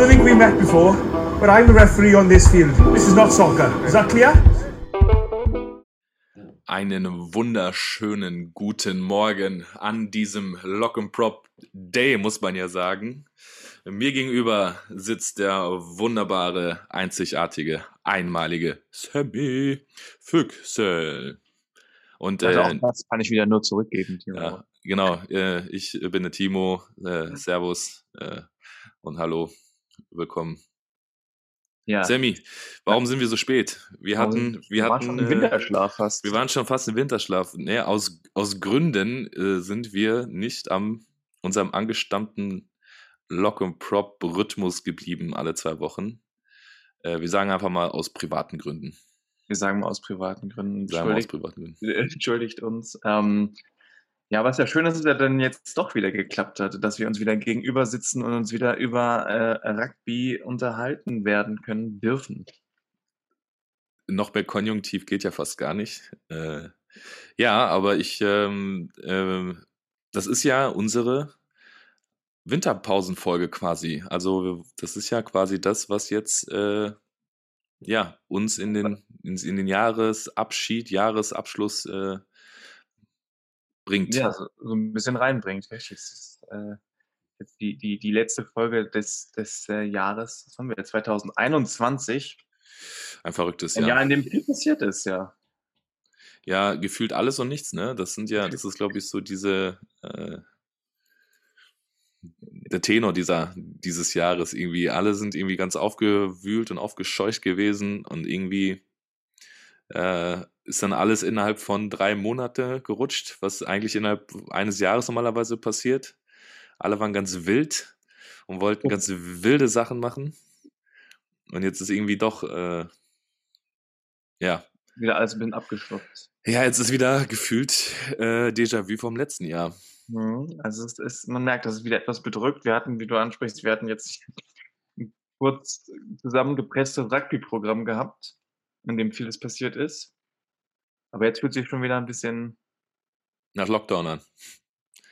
don't think we met before, but I'm the referee on this field. This is not soccer. Is that clear? Einen wunderschönen guten Morgen an diesem Lock and Prop Day, muss man ja sagen. Mir gegenüber sitzt der wunderbare, einzigartige, einmalige Sammy Füchsel. Und also äh, das kann ich wieder nur zurückgeben, Timo. Ja, genau, äh, ich bin der Timo. Äh, servus äh, und hallo. Willkommen. Ja. Sammy, warum sind wir so spät? Wir hatten, wir, hatten schon im äh, Winterschlaf fast. Wir waren schon fast im Winterschlaf. Naja, aus, aus Gründen äh, sind wir nicht am unserem angestammten Lock and Prop Rhythmus geblieben alle zwei Wochen. Äh, wir sagen einfach mal aus privaten Gründen. Wir sagen mal aus privaten Gründen. Sagen aus privaten Gründen. Entschuldigt uns. Ähm, ja, was ja schön ist, dass es dann jetzt doch wieder geklappt hat, dass wir uns wieder gegenüber sitzen und uns wieder über äh, Rugby unterhalten werden können dürfen. Noch mehr Konjunktiv geht ja fast gar nicht. Äh, ja, aber ich, ähm, äh, das ist ja unsere Winterpausenfolge quasi. Also das ist ja quasi das, was jetzt äh, ja uns in den in, in den Jahresabschied, Jahresabschluss äh, bringt. Ja, so, so ein bisschen reinbringt. Richtig. Das ist, äh, jetzt die, die, die letzte Folge des, des äh, Jahres, was haben wir, 2021. Ein verrücktes Jahr. Ja, in dem viel passiert ist, ja. Ja, gefühlt alles und nichts, ne? Das sind ja, das ist, glaube ich, so diese, äh, der Tenor dieser, dieses Jahres irgendwie. Alle sind irgendwie ganz aufgewühlt und aufgescheucht gewesen und irgendwie äh, ist dann alles innerhalb von drei Monate gerutscht, was eigentlich innerhalb eines Jahres normalerweise passiert. Alle waren ganz wild und wollten ganz wilde Sachen machen. Und jetzt ist irgendwie doch, äh, ja. Wieder alles ein bisschen abgeschluckt. Ja, jetzt ist wieder gefühlt äh, Déjà-vu vom letzten Jahr. Mhm. Also es ist, man merkt, dass es wieder etwas bedrückt. Wir hatten, wie du ansprichst, wir hatten jetzt ein kurz zusammengepresstes Rugby-Programm gehabt, in dem vieles passiert ist. Aber jetzt fühlt sich schon wieder ein bisschen nach Lockdown an.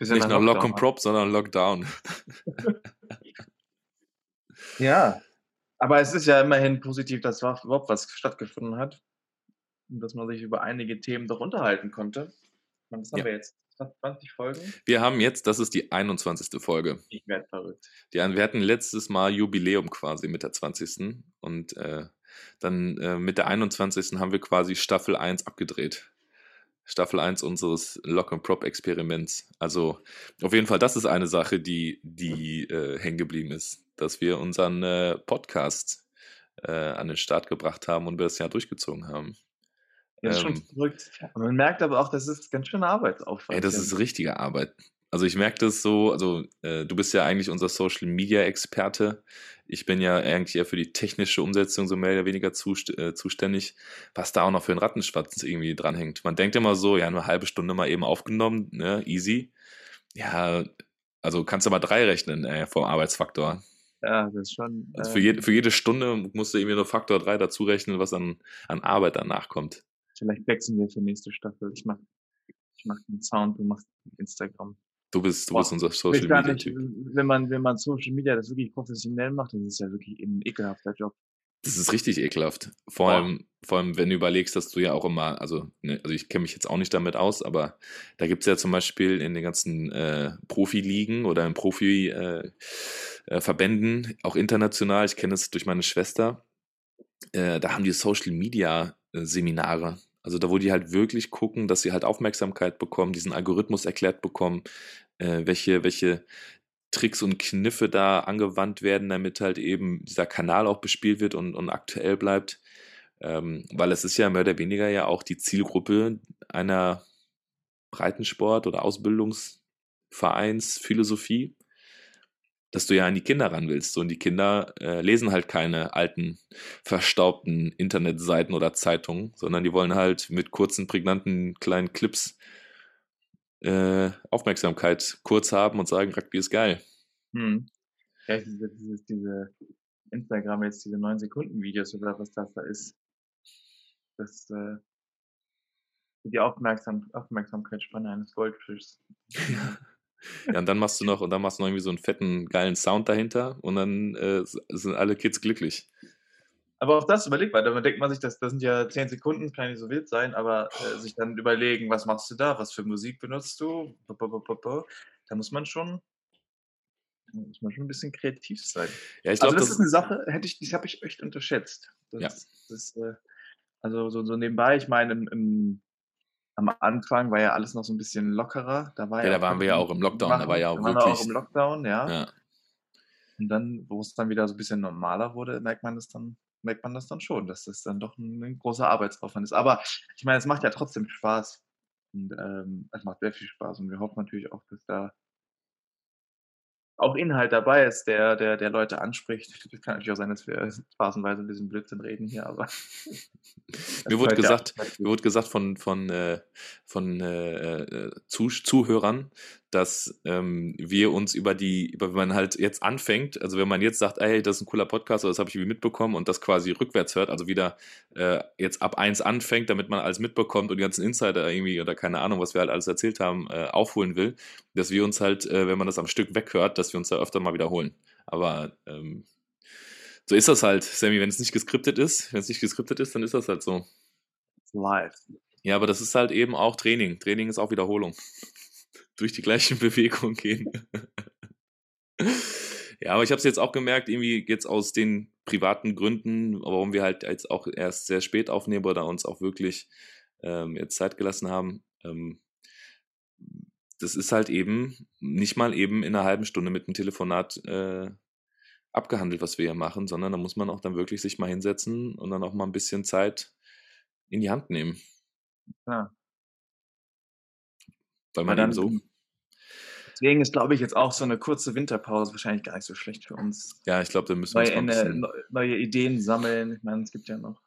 Nicht nach, nach Lock und Prop, sondern Lockdown. ja, aber es ist ja immerhin positiv, dass überhaupt was stattgefunden hat und dass man sich über einige Themen doch unterhalten konnte. Das haben ja. wir jetzt 20 Folgen. Wir haben jetzt, das ist die 21. Folge. Ich werde verrückt. Die, wir hatten letztes Mal Jubiläum quasi mit der 20. Und äh, dann äh, mit der 21. haben wir quasi Staffel 1 abgedreht. Staffel 1 unseres Lock and Prop Experiments. Also auf jeden Fall, das ist eine Sache, die, die äh, hängen geblieben ist, dass wir unseren äh, Podcast äh, an den Start gebracht haben und wir das Jahr durchgezogen haben. Das ist ähm, schon verrückt. Man merkt aber auch, das ist ganz schön Arbeitsaufwand. Ey, das ist richtige Arbeit. Also ich merke das so, also äh, du bist ja eigentlich unser Social Media Experte. Ich bin ja eigentlich eher für die technische Umsetzung so mehr oder weniger zust äh, zuständig, was da auch noch für einen Rattenschwanz irgendwie dranhängt. Man denkt immer so, ja, eine halbe Stunde mal eben aufgenommen, ne, easy. Ja, also kannst du mal drei rechnen äh, vom Arbeitsfaktor. Ja, das ist schon. Also für, jede, für jede Stunde musst du irgendwie nur Faktor 3 dazu rechnen, was an, an Arbeit danach kommt. Vielleicht wechseln wir für nächste Staffel. Ich mach, ich mach den Sound, du machst Instagram. Du bist, du bist unser Social Media Typ. Wenn man, wenn man Social Media das wirklich professionell macht, das ist ja wirklich ein ekelhafter Job. Das ist richtig ekelhaft. Vor allem, vor allem, wenn du überlegst, dass du ja auch immer, also, ne, also ich kenne mich jetzt auch nicht damit aus, aber da gibt es ja zum Beispiel in den ganzen äh, Profiligen oder in Profi-Verbänden, äh, äh, auch international, ich kenne es durch meine Schwester, äh, da haben die Social Media äh, Seminare. Also da, wo die halt wirklich gucken, dass sie halt Aufmerksamkeit bekommen, diesen Algorithmus erklärt bekommen, äh, welche, welche Tricks und Kniffe da angewandt werden, damit halt eben dieser Kanal auch bespielt wird und, und aktuell bleibt. Ähm, weil es ist ja mehr oder weniger ja auch die Zielgruppe einer Breitensport- oder Ausbildungsvereinsphilosophie dass du ja an die Kinder ran willst. So, und die Kinder äh, lesen halt keine alten, verstaubten Internetseiten oder Zeitungen, sondern die wollen halt mit kurzen, prägnanten kleinen Clips äh, Aufmerksamkeit kurz haben und sagen, Rugby ist geil. Hm. Ja, diese, diese, diese Instagram jetzt diese 9-Sekunden-Videos oder was das da ist. Das äh, die Aufmerksam Aufmerksamkeitsspanne eines Goldfischs. Ja. Ja, und dann machst du noch, und dann machst du noch irgendwie so einen fetten, geilen Sound dahinter und dann äh, sind alle Kids glücklich. Aber auch das überlegt man, da denkt man sich, das, das sind ja zehn Sekunden, kann nicht so wild sein, aber äh, sich dann überlegen, was machst du da, was für Musik benutzt du, da muss man schon, muss man schon ein bisschen kreativ sein. Ja, ich glaube, also das, das, ist eine Sache, hätte ich, die habe ich echt unterschätzt. Das, Ja. das, äh, also so, so nebenbei, ich meine, im, im, am Anfang war ja alles noch so ein bisschen lockerer. Da, war Ja, da auch waren wir ja auch im Lockdown, da war ja auch da waren wir auch wirklich- im Lockdown, ja. ja. Und dann, wo es dann wieder so ein bisschen normaler wurde, merkt man das dann, merkt man das dann schon, dass das dann doch ein, ein großer Arbeitsaufwand ist. Aber ich meine, es macht ja trotzdem Spaß. Und ähm, es macht sehr viel Spaß. Und wir hoffen natürlich auch, dass da auch Inhalt dabei ist, der, der, der Leute anspricht. Es kann natürlich auch sein, dass wir phasenweise ein bisschen Blödsinn reden hier, aber. Mir wurde ja gesagt. Mir wurde gesagt von, von, äh, von äh, äh, Zuh Zuhörern, dass ähm, wir uns über die, über wenn man halt jetzt anfängt, also wenn man jetzt sagt, ey, das ist ein cooler Podcast, oder das habe ich irgendwie mitbekommen und das quasi rückwärts hört, also wieder äh, jetzt ab eins anfängt, damit man alles mitbekommt und die ganzen Insider irgendwie oder keine Ahnung, was wir halt alles erzählt haben, äh, aufholen will, dass wir uns halt, äh, wenn man das am Stück weghört, dass wir uns da öfter mal wiederholen. Aber ähm, so ist das halt, Sammy, wenn es nicht geskriptet ist, wenn es nicht geskriptet ist, dann ist das halt so. live. Ja, aber das ist halt eben auch Training. Training ist auch Wiederholung. Durch die gleichen Bewegungen gehen. ja, aber ich habe es jetzt auch gemerkt, irgendwie jetzt aus den privaten Gründen, warum wir halt jetzt auch erst sehr spät aufnehmen oder uns auch wirklich ähm, jetzt Zeit gelassen haben. Ähm, das ist halt eben nicht mal eben in einer halben Stunde mit einem Telefonat äh, abgehandelt, was wir hier machen, sondern da muss man auch dann wirklich sich mal hinsetzen und dann auch mal ein bisschen Zeit in die Hand nehmen. Ja. Weil man dann- eben so. Deswegen ist, glaube ich, jetzt auch so eine kurze Winterpause wahrscheinlich gar nicht so schlecht für uns. Ja, ich glaube, da müssen wir Neue, uns mal ein bisschen. neue Ideen sammeln. Ich meine, es gibt ja noch,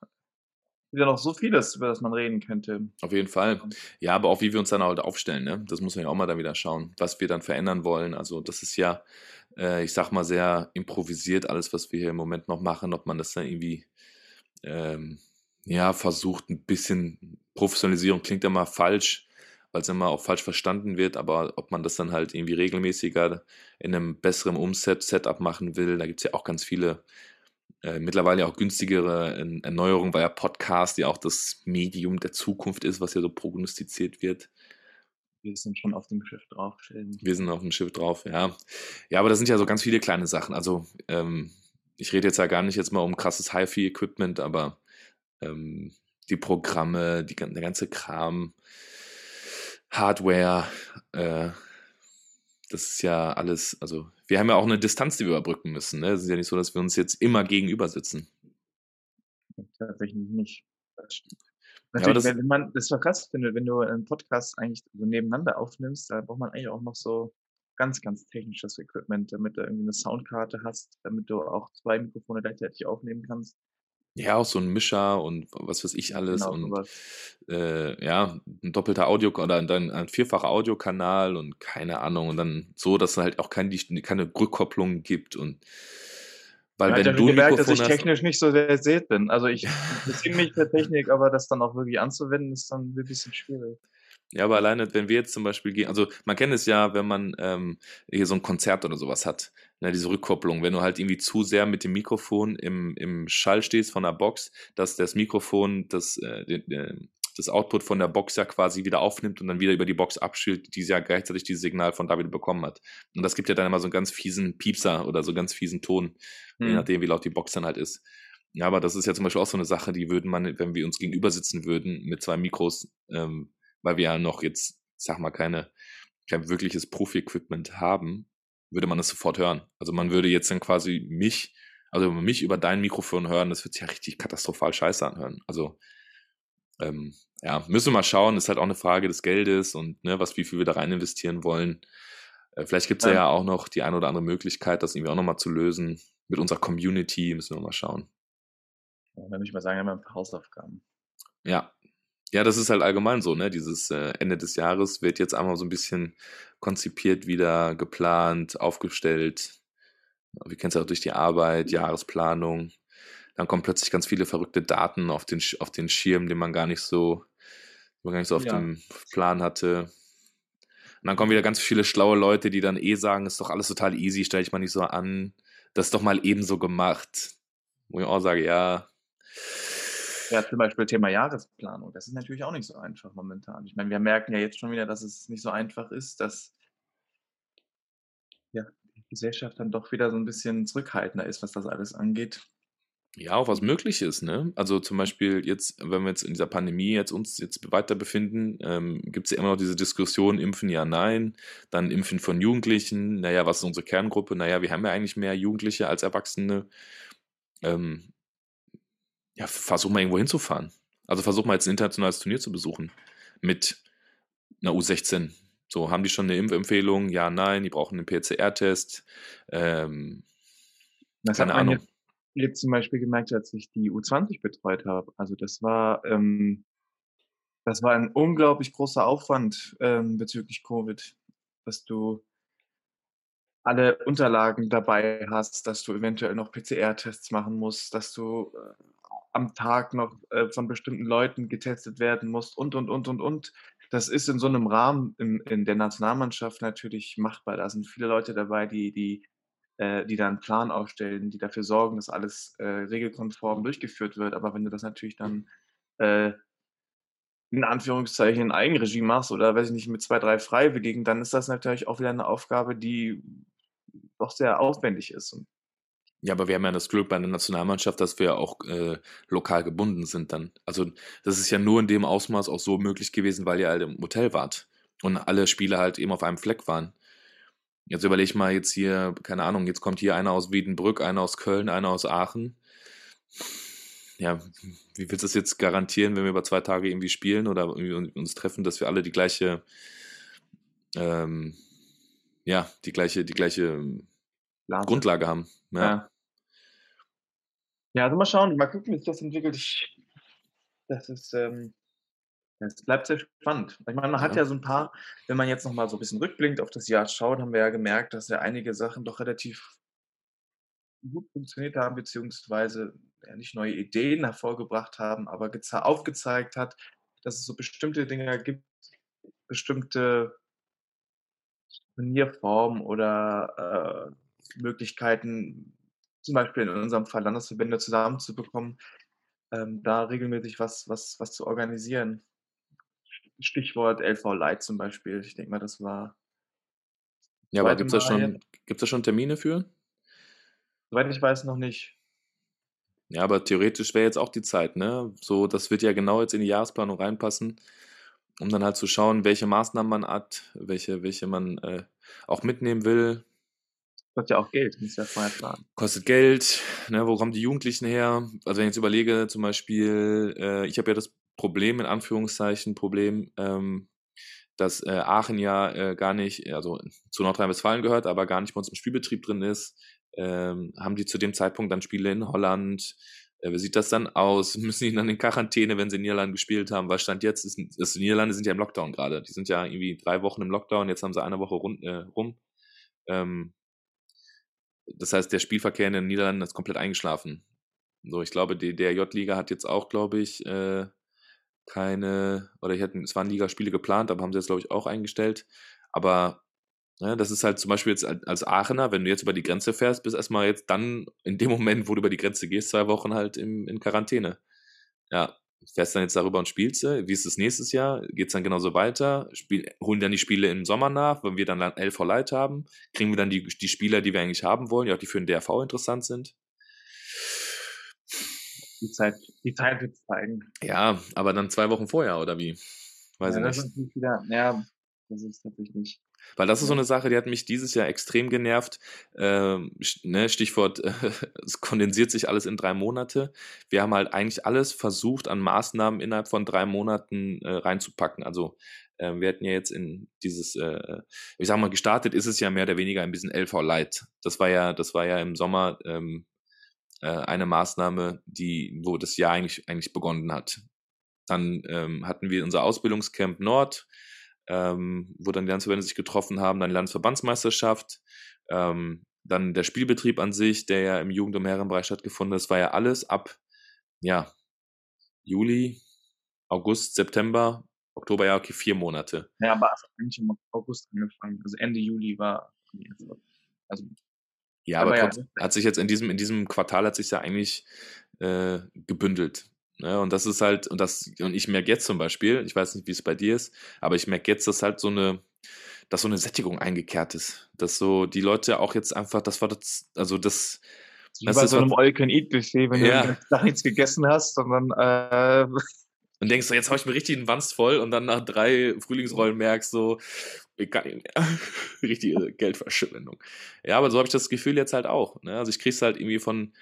ja noch so vieles, über das man reden könnte. Auf jeden Fall. Ja, aber auch wie wir uns dann halt aufstellen, ne? Das muss man ja auch mal dann wieder schauen, was wir dann verändern wollen. Also, das ist ja, äh, ich sag mal, sehr improvisiert, alles, was wir hier im Moment noch machen, ob man das dann irgendwie, ähm, ja, versucht, ein bisschen Professionalisierung klingt immer falsch, weil es immer auch falsch verstanden wird, aber ob man das dann halt irgendwie regelmäßiger in einem besseren Umset, Setup machen will, da gibt es ja auch ganz viele äh, mittlerweile auch günstigere Ern- Erneuerungen, weil ja Podcast ja auch das Medium der Zukunft ist, was ja so prognostiziert wird. Wir sind schon auf dem Schiff drauf. Sheldon. Wir sind auf dem Schiff drauf, ja. Ja, aber das sind ja so ganz viele kleine Sachen. Also, ähm, ich rede jetzt ja gar nicht jetzt mal um krasses HiFi-Equipment, aber ähm, die Programme, die, der ganze Kram, Hardware, äh, das ist ja alles, also wir haben ja auch eine Distanz, die wir überbrücken müssen. Ne? Es ist ja nicht so, dass wir uns jetzt immer gegenüber sitzen. Tatsächlich nicht. Ja, Natürlich, das- wenn man, das ist doch krass, wenn du, wenn du einen Podcast eigentlich so nebeneinander aufnimmst, da braucht man eigentlich auch noch so ganz, ganz technisches Equipment, damit du irgendwie eine Soundkarte hast, damit du auch zwei Mikrofone gleichzeitig aufnehmen kannst. Ja, auch so ein Mischer und was weiß ich alles Genau, und äh, ja, ein doppelter Audio oder dann ein vierfacher Audiokanal und keine Ahnung und dann so, dass es halt auch kein, keine Rückkopplung gibt und weil hat wenn ja du gemerkt, dass ich hast, technisch nicht so versiert bin. Also ich interessiere mich für Technik, aber das dann auch wirklich anzuwenden, ist dann ein bisschen schwierig. ja, aber alleine, wenn wir jetzt zum Beispiel gehen, also man kennt es ja, wenn man ähm, hier so ein Konzert oder sowas hat, ne, diese Rückkopplung, wenn du halt irgendwie zu sehr mit dem Mikrofon im, im Schall stehst von der Box, dass das Mikrofon das, äh, den, den, das Output von der Box ja quasi wieder aufnimmt und dann wieder über die Box abschüttet, die ja gleichzeitig dieses Signal von da wieder bekommen hat. Und das gibt ja dann immer so einen ganz fiesen Piepser oder so einen ganz fiesen Ton, je Hm. nachdem, wie laut die Box dann halt ist. Ja, aber das ist ja zum Beispiel auch so eine Sache, die würden man, wenn wir uns gegenüber sitzen würden mit zwei Mikros, ähm, weil wir ja noch jetzt, sag mal, keine, kein wirkliches Profi-Equipment haben, würde man das sofort hören. Also man würde jetzt dann quasi mich, also mich über dein Mikrofon hören, das wird sich ja richtig katastrophal scheiße anhören. Also ähm, ja, müssen wir mal schauen, ist halt auch eine Frage des Geldes und ne, was, wie viel wir da rein investieren wollen. Äh, vielleicht gibt's ja. Ja. ja auch noch die eine oder andere Möglichkeit, das irgendwie auch nochmal zu lösen. Mit unserer Community müssen wir mal schauen. Ja, dann würde ich mal sagen, haben wir ein paar Hausaufgaben. Ja. Ja, das ist halt allgemein so, ne? Dieses äh, Ende des Jahres wird jetzt einmal so ein bisschen konzipiert, wieder geplant, aufgestellt. Wir kennen es ja auch durch die Arbeit, Jahresplanung. Dann kommen plötzlich ganz viele verrückte Daten auf den, auf den Schirm, den man gar nicht so, man gar nicht so auf Ja. dem Plan hatte. Und dann kommen wieder ganz viele schlaue Leute, die dann eh sagen, ist doch alles total easy, stell dich mal nicht so an. Das ist doch mal ebenso gemacht. Wo ich auch sage, ja. Ja, zum Beispiel Thema Jahresplanung. Das ist natürlich auch nicht so einfach momentan. Ich meine, wir merken ja jetzt schon wieder, dass es nicht so einfach ist, dass ja, die Gesellschaft dann doch wieder so ein bisschen zurückhaltender ist, was das alles angeht. Ja, auch was möglich ist, ne? Also zum Beispiel jetzt, wenn wir jetzt in dieser Pandemie jetzt uns jetzt weiter befinden, ähm, gibt es ja immer noch diese Diskussion, impfen ja, nein, dann impfen von Jugendlichen, naja, was ist unsere Kerngruppe? Naja, wir haben ja eigentlich mehr Jugendliche als Erwachsene. Ähm, ja, versuch mal irgendwo hinzufahren. Also versuch mal jetzt ein internationales Turnier zu besuchen mit einer U16. So, haben die schon eine Impfempfehlung? Ja, nein, die brauchen einen PCR-Test. Ähm, das keine Ahnung. Jetzt jetzt zum Beispiel gemerkt, als ich die U20 betreut habe. Also das war, ähm, das war ein unglaublich großer Aufwand ähm, bezüglich Covid, dass du alle Unterlagen dabei hast, dass du eventuell noch PCR-Tests machen musst, dass du äh, am Tag noch äh, von bestimmten Leuten getestet werden musst und, und, und, und, und. Das ist in so einem Rahmen in, in der Nationalmannschaft natürlich machbar. Da sind viele Leute dabei, die, die äh, die da einen Plan aufstellen, die dafür sorgen, dass alles äh, regelkonform durchgeführt wird. Aber wenn du das natürlich dann äh, in Anführungszeichen in Eigenregie machst oder weiß ich nicht, mit zwei, drei Freiwilligen, dann ist das natürlich auch wieder eine Aufgabe, die doch sehr aufwendig ist. Und ja, aber wir haben ja das Glück bei der Nationalmannschaft, dass wir auch äh, lokal gebunden sind dann. Also das ist ja nur in dem Ausmaß auch so möglich gewesen, weil ihr halt im Hotel wart und alle Spiele halt eben auf einem Fleck waren. Jetzt überlege ich mal jetzt hier, keine Ahnung, jetzt kommt hier einer aus Wiedenbrück, einer aus Köln, einer aus Aachen. Ja, wie willst du das jetzt garantieren, wenn wir über zwei Tage irgendwie spielen oder uns treffen, dass wir alle die gleiche, ähm, ja, die gleiche, die gleiche Blase. Grundlage haben. Ja. ja. Ja. also mal schauen, mal gucken, wie sich das entwickelt. Ich, das ist, ähm, es bleibt sehr spannend. Ich meine, man hat ja so ein paar, wenn man jetzt nochmal so ein bisschen rückblinkt auf das Jahr schaut, haben wir ja gemerkt, dass ja einige Sachen doch relativ gut funktioniert haben, beziehungsweise ja, nicht neue Ideen hervorgebracht haben, aber aufgezeigt hat, dass es so bestimmte Dinge gibt, bestimmte Turnierformen oder äh, Möglichkeiten, zum Beispiel in unserem Fall Landesverbände zusammenzubekommen, ähm, da regelmäßig was, was, was zu organisieren. Stichwort LV Light zum Beispiel. Ich denke mal, das war. Ja, aber gibt es da, schon, da schon Termine für? Soweit ich weiß, noch nicht. Ja, aber theoretisch wäre jetzt auch die Zeit, ne? So, das wird ja genau jetzt in die Jahresplanung reinpassen, um dann halt zu schauen, welche Maßnahmen man hat, welche, welche man äh, auch mitnehmen will. Kostet ja auch Geld, muss ja vorher planen. Kostet Geld, ne? Wo kommen die Jugendlichen her? Also wenn ich jetzt überlege, zum Beispiel, äh, ich habe ja das Problem, in Anführungszeichen, Problem, ähm, dass äh, Aachen ja äh, gar nicht, also zu Nordrhein-Westfalen gehört, aber gar nicht bei uns im Spielbetrieb drin ist, ähm, haben die zu dem Zeitpunkt dann Spiele in Holland. Äh, wie sieht das dann aus? Müssen die dann in Quarantäne, wenn sie in Niederlanden gespielt haben? Weil Stand jetzt ist, ist die Niederlande sind ja im Lockdown gerade. Die sind ja irgendwie drei Wochen im Lockdown, jetzt haben sie eine Woche rund, äh, rum. Ähm, das heißt, der Spielverkehr in den Niederlanden ist komplett eingeschlafen. So, ich glaube, die DRJ-Liga hat jetzt auch, glaube ich, äh, keine, oder ich hätte, es waren Ligaspiele geplant, aber haben sie jetzt, glaube ich, auch eingestellt. Aber ja, ne, das ist halt zum Beispiel jetzt als Aachener, wenn du jetzt über die Grenze fährst, bist erstmal jetzt dann in dem Moment, wo du über die Grenze gehst, zwei Wochen halt im, in Quarantäne. Ja, fährst dann jetzt darüber und spielst du. Wie ist es nächstes Jahr? Geht es dann genauso weiter? Spiel, holen dann die Spiele im Sommer nach, wenn wir dann LV Light haben? Kriegen wir dann die, die Spieler, die wir eigentlich haben wollen, die auch die für den DRV interessant sind? Die Zeit, die Zeit wird zeigen. Ja, aber dann zwei Wochen vorher, oder wie? Weiß ja, ich nicht. nicht wieder, ja, das ist natürlich nicht. Weil das ist so eine Sache, die hat mich dieses Jahr extrem genervt. Ähm, ne, Stichwort, äh, es kondensiert sich alles in drei Monate. Wir haben halt eigentlich alles versucht, an Maßnahmen innerhalb von drei Monaten äh, reinzupacken. Also äh, wir hatten ja jetzt in dieses, äh, ich sag mal, gestartet ist es ja mehr oder weniger ein bisschen LV Light. Das war ja, das war ja im Sommer ähm, äh, eine Maßnahme, die, wo das Jahr eigentlich, eigentlich begonnen hat. Dann ähm, hatten wir unser Ausbildungscamp Nord, ähm, wo dann die Landesverbände sich getroffen haben, dann die Landesverbandsmeisterschaft, ähm, dann der Spielbetrieb an sich, der ja im Jugend- und Herrenbereich stattgefunden hat. Das war ja alles ab, ja, Juli, August, September Oktober, ja, okay, vier Monate. Ja, aber es hat eigentlich im August angefangen. Also Ende Juli war. Also, Ja, aber, Aber ja, hat sich jetzt in diesem, in diesem Quartal hat sich ja eigentlich äh, gebündelt. Ne? Und das ist halt, und das, und ich merke jetzt zum Beispiel, ich weiß nicht, wie es bei dir ist, aber ich merke jetzt, dass halt so eine, dass so eine Sättigung eingekehrt ist. Dass so die Leute auch jetzt einfach, das war das, also das, wie Das bei so einem was- All-Can-Eat-Buffet, wenn Ja. du Tag nichts gegessen hast, sondern äh, und denkst so, jetzt habe ich mir richtig einen Wanst voll und dann nach drei Frühlingsrollen merkst so, ich kann nicht mehr. Richtige Geldverschwendung. Ja, aber so habe ich das Gefühl jetzt halt auch. Ne? Also ich krieg's halt irgendwie von,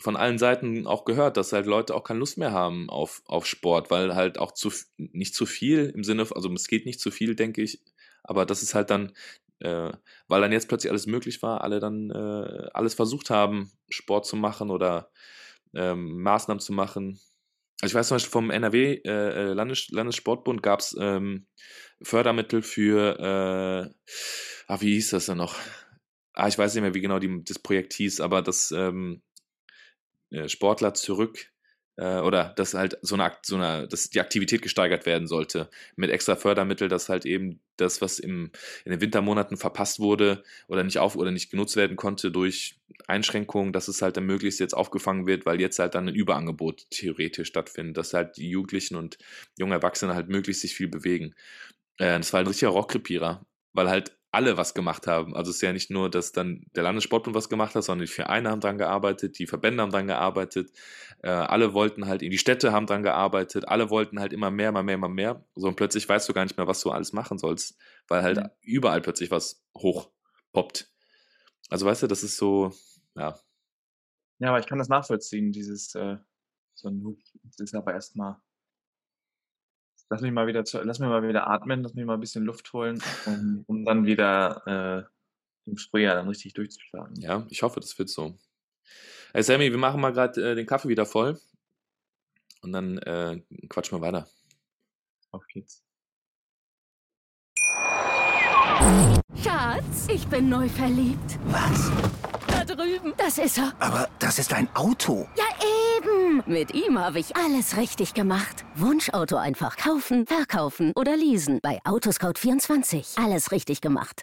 von allen Seiten auch gehört, dass halt Leute auch keine Lust mehr haben auf, auf Sport, weil halt auch zu, nicht zu viel im Sinne, also es geht nicht zu viel, denke ich, aber das ist halt dann, äh, weil dann jetzt plötzlich alles möglich war, alle dann äh, alles versucht haben, Sport zu machen oder ähm, Maßnahmen zu machen. Also ich weiß zum Beispiel vom NRW äh, äh, Landes Landessportbund gab es ähm, Fördermittel für, äh, ah, wie hieß das denn noch? Ah, ich weiß nicht mehr, wie genau die, das Projekt hieß, aber das ähm, äh, Sportler zurück äh, oder dass halt so eine, so eine, dass die Aktivität gesteigert werden sollte mit extra Fördermittel, dass halt eben das, was im, in den Wintermonaten verpasst wurde oder nicht auf oder nicht genutzt werden konnte durch Einschränkungen, dass es halt dann möglichst jetzt aufgefangen wird, weil jetzt halt dann ein Überangebot theoretisch stattfindet, dass halt die Jugendlichen und junge Erwachsene halt möglichst sich viel bewegen. Äh, das war ein richtiger Rohrkrepierer, weil halt alle was gemacht haben. Also es ist ja nicht nur, dass dann der Landessportbund was gemacht hat, sondern die Vereine haben dran gearbeitet, die Verbände haben dran gearbeitet, äh, alle wollten halt, die Städte haben dran gearbeitet, alle wollten halt immer mehr, immer mehr, immer mehr. So und plötzlich weißt du gar nicht mehr, was du alles machen sollst, weil halt Mhm. überall plötzlich was hochpoppt. Also weißt du, das ist so, ja, ja, aber ich kann das nachvollziehen, dieses äh, so ein Hup, das ist aber erstmal. Lass mich mal wieder zu, lass mich mal wieder atmen, lass mich mal ein bisschen Luft holen, um, um dann wieder äh, im Frühjahr dann richtig durchzustarten. ja, ich hoffe, das wird so. Hey Sammy, wir machen mal gerade äh, den Kaffee wieder voll und dann äh, quatschen wir weiter. Auf geht's. Schatz, ich bin neu verliebt. Was? Da drüben. Das ist er. Aber das ist ein Auto. Ja, eben. Mit ihm habe ich alles richtig gemacht. Wunschauto einfach kaufen, verkaufen oder leasen. Bei Autoscout24. Alles richtig gemacht.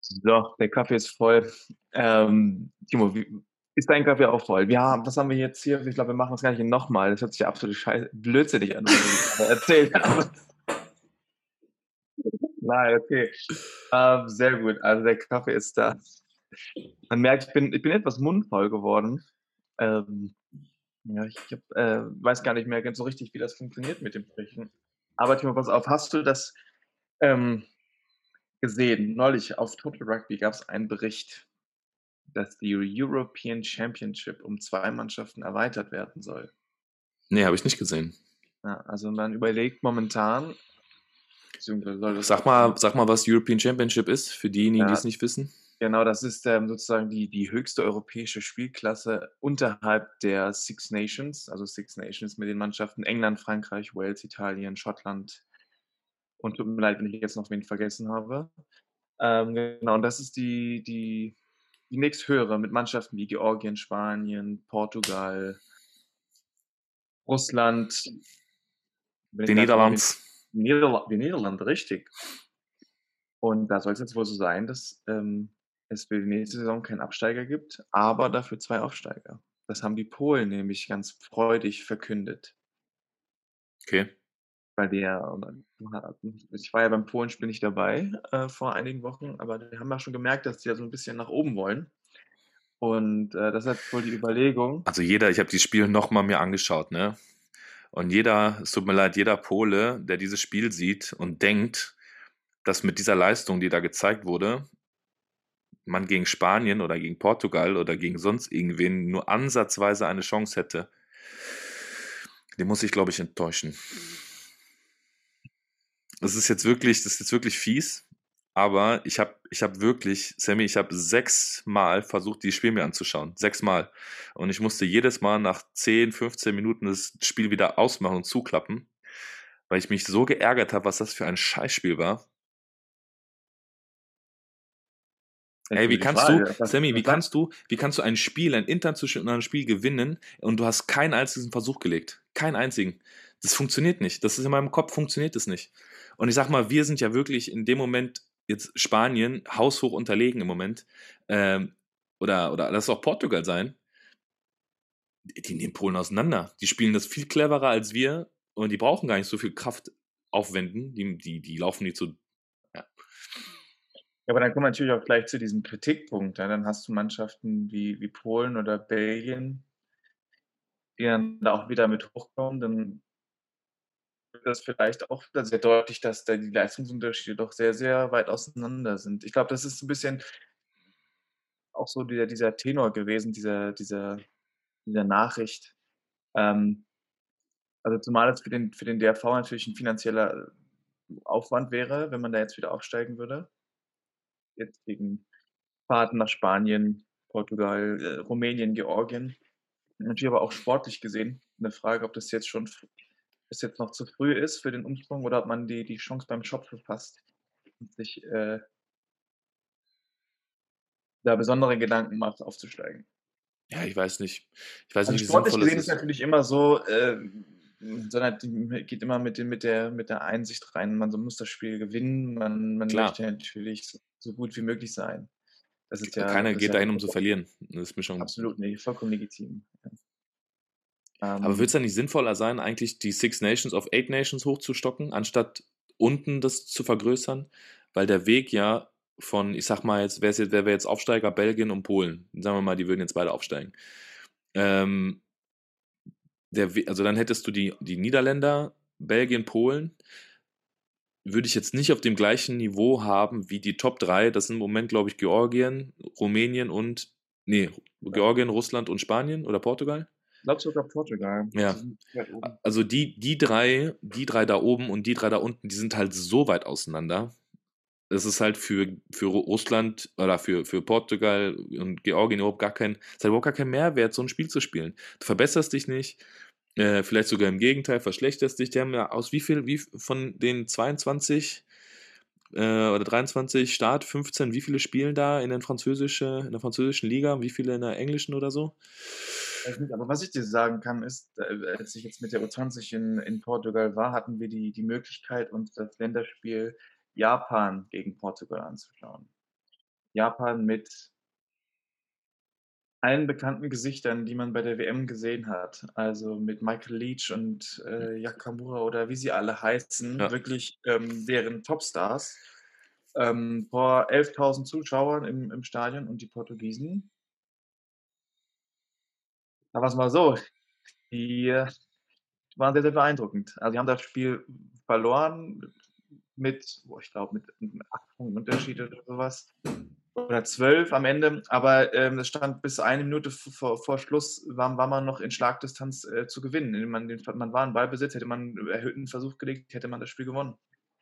So, der Kaffee ist voll. Ähm, Timo, wie, ist dein Kaffee auch voll? Ja, was haben wir jetzt hier? Ich glaube, wir machen das gar nicht nochmal. Das hört sich ja absolut scheiße, blödsinnig an, was ich erzählt habe. Nein, okay. Ähm, sehr gut. Also der Kaffee ist da. Man merkt, ich bin, ich bin etwas mundvoll geworden. Ähm, ja, ich hab, äh, weiß gar nicht mehr ganz so richtig, wie das funktioniert mit dem Sprechen. Aber Timo, pass auf, hast du das ähm, gesehen? Neulich auf Total Rugby gab es einen Bericht, dass die European Championship um zwei Mannschaften erweitert werden soll. Nee, habe ich nicht gesehen. Ja, also man überlegt momentan, Sag mal, sag mal, was European Championship ist, für diejenigen, die Ja. es nicht wissen. Genau, das ist ähm, sozusagen die, die höchste europäische Spielklasse unterhalb der Six Nations, also Six Nations mit den Mannschaften England, Frankreich, Wales, Italien, Schottland und tut mir leid, wenn ich jetzt noch wen vergessen habe. Ähm, genau, und das ist die, die, die nächsthöhere mit Mannschaften wie Georgien, Spanien, Portugal, Russland, Die da- Niederlands. Niederla die Niederlande, richtig. Und da soll es jetzt wohl so sein, dass ähm, es für die nächste Saison keinen Absteiger gibt, aber dafür zwei Aufsteiger. Das haben die Polen nämlich ganz freudig verkündet. Okay. Weil der, ich war ja beim Polenspiel nicht dabei äh, vor einigen Wochen, aber die haben ja schon gemerkt, dass die ja so ein bisschen nach oben wollen. Und äh, das ist wohl die Überlegung. Also jeder, ich habe die Spiele nochmal mir angeschaut, ne? Und jeder, es tut mir leid, jeder Pole, der dieses Spiel sieht und denkt, dass mit dieser Leistung, die da gezeigt wurde, man gegen Spanien oder gegen Portugal oder gegen sonst irgendwen nur ansatzweise eine Chance hätte, den muss ich, glaube ich, enttäuschen. Das ist jetzt wirklich, das ist jetzt wirklich fies, aber ich habe ich hab wirklich, Sammy, ich habe sechsmal versucht, dieses Spiel mir anzuschauen. Sechsmal. Und ich musste jedes Mal nach 10, 15 Minuten das Spiel wieder ausmachen und zuklappen, weil ich mich so geärgert habe, was das für ein Scheißspiel war. Ey, wie Die kannst Frage, du, Sammy, wie kannst du, wie kannst du ein Spiel, ein internationales Spiel gewinnen und du hast keinen einzigen Versuch gelegt? Keinen einzigen. Das funktioniert nicht. Das ist in meinem Kopf, funktioniert es nicht. Und ich sag mal, wir sind ja wirklich in dem Moment jetzt Spanien haushoch unterlegen im Moment. Ähm, oder, oder lass es auch Portugal sein. Die, die nehmen Polen auseinander. Die spielen das viel cleverer als wir und die brauchen gar nicht so viel Kraft aufwenden. Die, die, die laufen nicht so. Ja. Aber dann kommen wir natürlich auch gleich zu diesem Kritikpunkt. Ja. Dann hast du Mannschaften wie, wie Polen oder Belgien, die dann da auch wieder mit hochkommen. Dann wird das vielleicht auch sehr deutlich, dass da die Leistungsunterschiede doch sehr, sehr weit auseinander sind. Ich glaube, das ist ein bisschen auch so dieser, dieser Tenor gewesen, dieser, dieser, dieser Nachricht. Ähm, also zumal es für den, für den DRV natürlich ein finanzieller Aufwand wäre, wenn man da jetzt wieder aufsteigen würde. Jetzt gegen Fahrten nach Spanien, Portugal, äh, Rumänien, Georgien. Natürlich aber auch sportlich gesehen eine Frage, ob das jetzt schon es jetzt noch zu früh ist für den Umsprung oder ob man die, die Chance beim Shop verpasst und sich äh, da besondere Gedanken macht, aufzusteigen. Ja, ich weiß nicht. Ich weiß also nicht, wie sportlich gesehen ist natürlich immer so, äh, sondern die geht immer mit, dem, mit, der, mit der Einsicht rein, man muss das Spiel gewinnen, man, man möchte natürlich so, so, gut wie möglich sein. Das ist ja, Keiner geht ja dahin, um zu verlieren. Das ist mir schon absolut nicht, vollkommen legitim. Ja. Aber ähm. wird es ja nicht sinnvoller sein, eigentlich die Six Nations auf Eight Nations hochzustocken, anstatt unten das zu vergrößern? Weil der Weg ja von, ich sag mal jetzt, wer jetzt, wer jetzt Aufsteiger, Belgien und Polen, sagen wir mal, die würden jetzt beide aufsteigen. Ähm, der, also dann hättest du die, die Niederländer, Belgien, Polen, würde ich jetzt nicht auf dem gleichen Niveau haben wie die Top 3. Das sind im Moment, glaube ich, Georgien, Rumänien und, nee, Georgien, Russland und Spanien oder Portugal. Ich glaube sogar Portugal. Ja. Also die, die drei, die drei da oben und die drei da unten, die sind halt so weit auseinander. Es ist halt für, für Russland oder für, für Portugal und Georgien überhaupt gar kein, es hat überhaupt gar keinen Mehrwert, so ein Spiel zu spielen. Du verbesserst dich nicht, äh, vielleicht sogar im Gegenteil, verschlechterst dich. Die haben ja aus wie viel, wie von den 22 äh, oder 23 Start, 15, wie viele spielen da in, den französische, in der französischen Liga, wie viele in der englischen oder so? Aber was ich dir sagen kann, ist, äh, als ich jetzt mit der U20 in, in Portugal war, hatten wir die, die Möglichkeit, uns das Länderspiel Japan gegen Portugal anzuschauen. Japan mit allen bekannten Gesichtern, die man bei der WM gesehen hat. Also mit Michael Leach und äh, Yakamura oder wie sie alle heißen, ja. wirklich ähm, deren Topstars. Ähm, vor 11.000 Zuschauern im, im Stadion und die Portugiesen wir es mal so, die, die waren sehr, sehr beeindruckend. Also, die haben das Spiel verloren mit, oh, ich glaube, mit acht Punkten Unterschied oder sowas. Oder zwölf am Ende. Aber ähm, es stand bis eine Minute vor, vor Schluss, war, war man noch in Schlagdistanz äh, zu gewinnen. Man, man war in Ballbesitz, hätte man einen erhöhten Versuch gelegt, hätte man das Spiel gewonnen.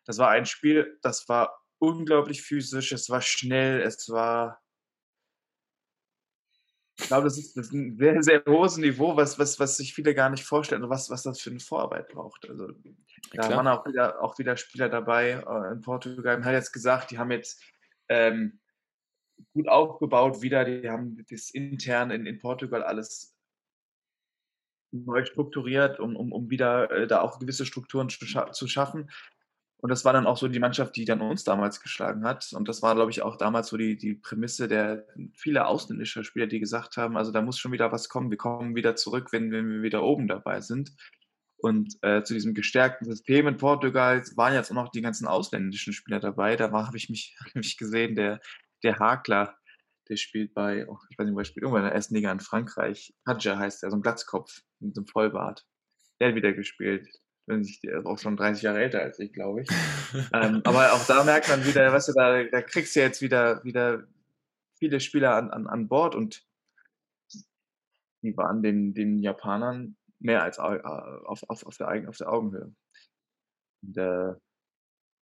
Das war ein Spiel, das war unglaublich physisch, es war schnell, es war ich glaube, das ist, das ist ein sehr, sehr hohes Niveau, was, was, was sich viele gar nicht vorstellen, was, was das für eine Vorarbeit braucht. Also da ja, waren auch wieder, auch wieder Spieler dabei äh, in Portugal. Man hat jetzt gesagt, die haben jetzt ähm, gut aufgebaut wieder, die haben das intern in, in Portugal alles neu strukturiert, um, um, um wieder äh, da auch gewisse Strukturen zu, scha zu schaffen. Und das war dann auch so die Mannschaft, die dann uns damals geschlagen hat. Und das war, glaube ich, auch damals so die, die Prämisse der viele ausländischer Spieler, die gesagt haben, also da muss schon wieder was kommen. Wir kommen wieder zurück, wenn, wenn wir wieder oben dabei sind. Und äh, zu diesem gestärkten System in Portugal waren jetzt auch noch die ganzen ausländischen Spieler dabei. Da habe ich mich, mich gesehen, der, der Hakler, der spielt bei, oh, ich weiß nicht, wo er spielt, irgendwann in der ersten Liga in Frankreich. Hadja heißt er, so ein Glatzkopf mit so einem Vollbart. Der hat wieder gespielt wenn sich der ist auch schon 30 Jahre älter als ich, glaube ich. ähm, aber auch da merkt man wieder, weißt du, da, da kriegst du jetzt wieder, wieder viele Spieler an, an, an Bord und die waren den, den Japanern mehr als auf, auf, auf, der, auf der Augenhöhe. Und, äh,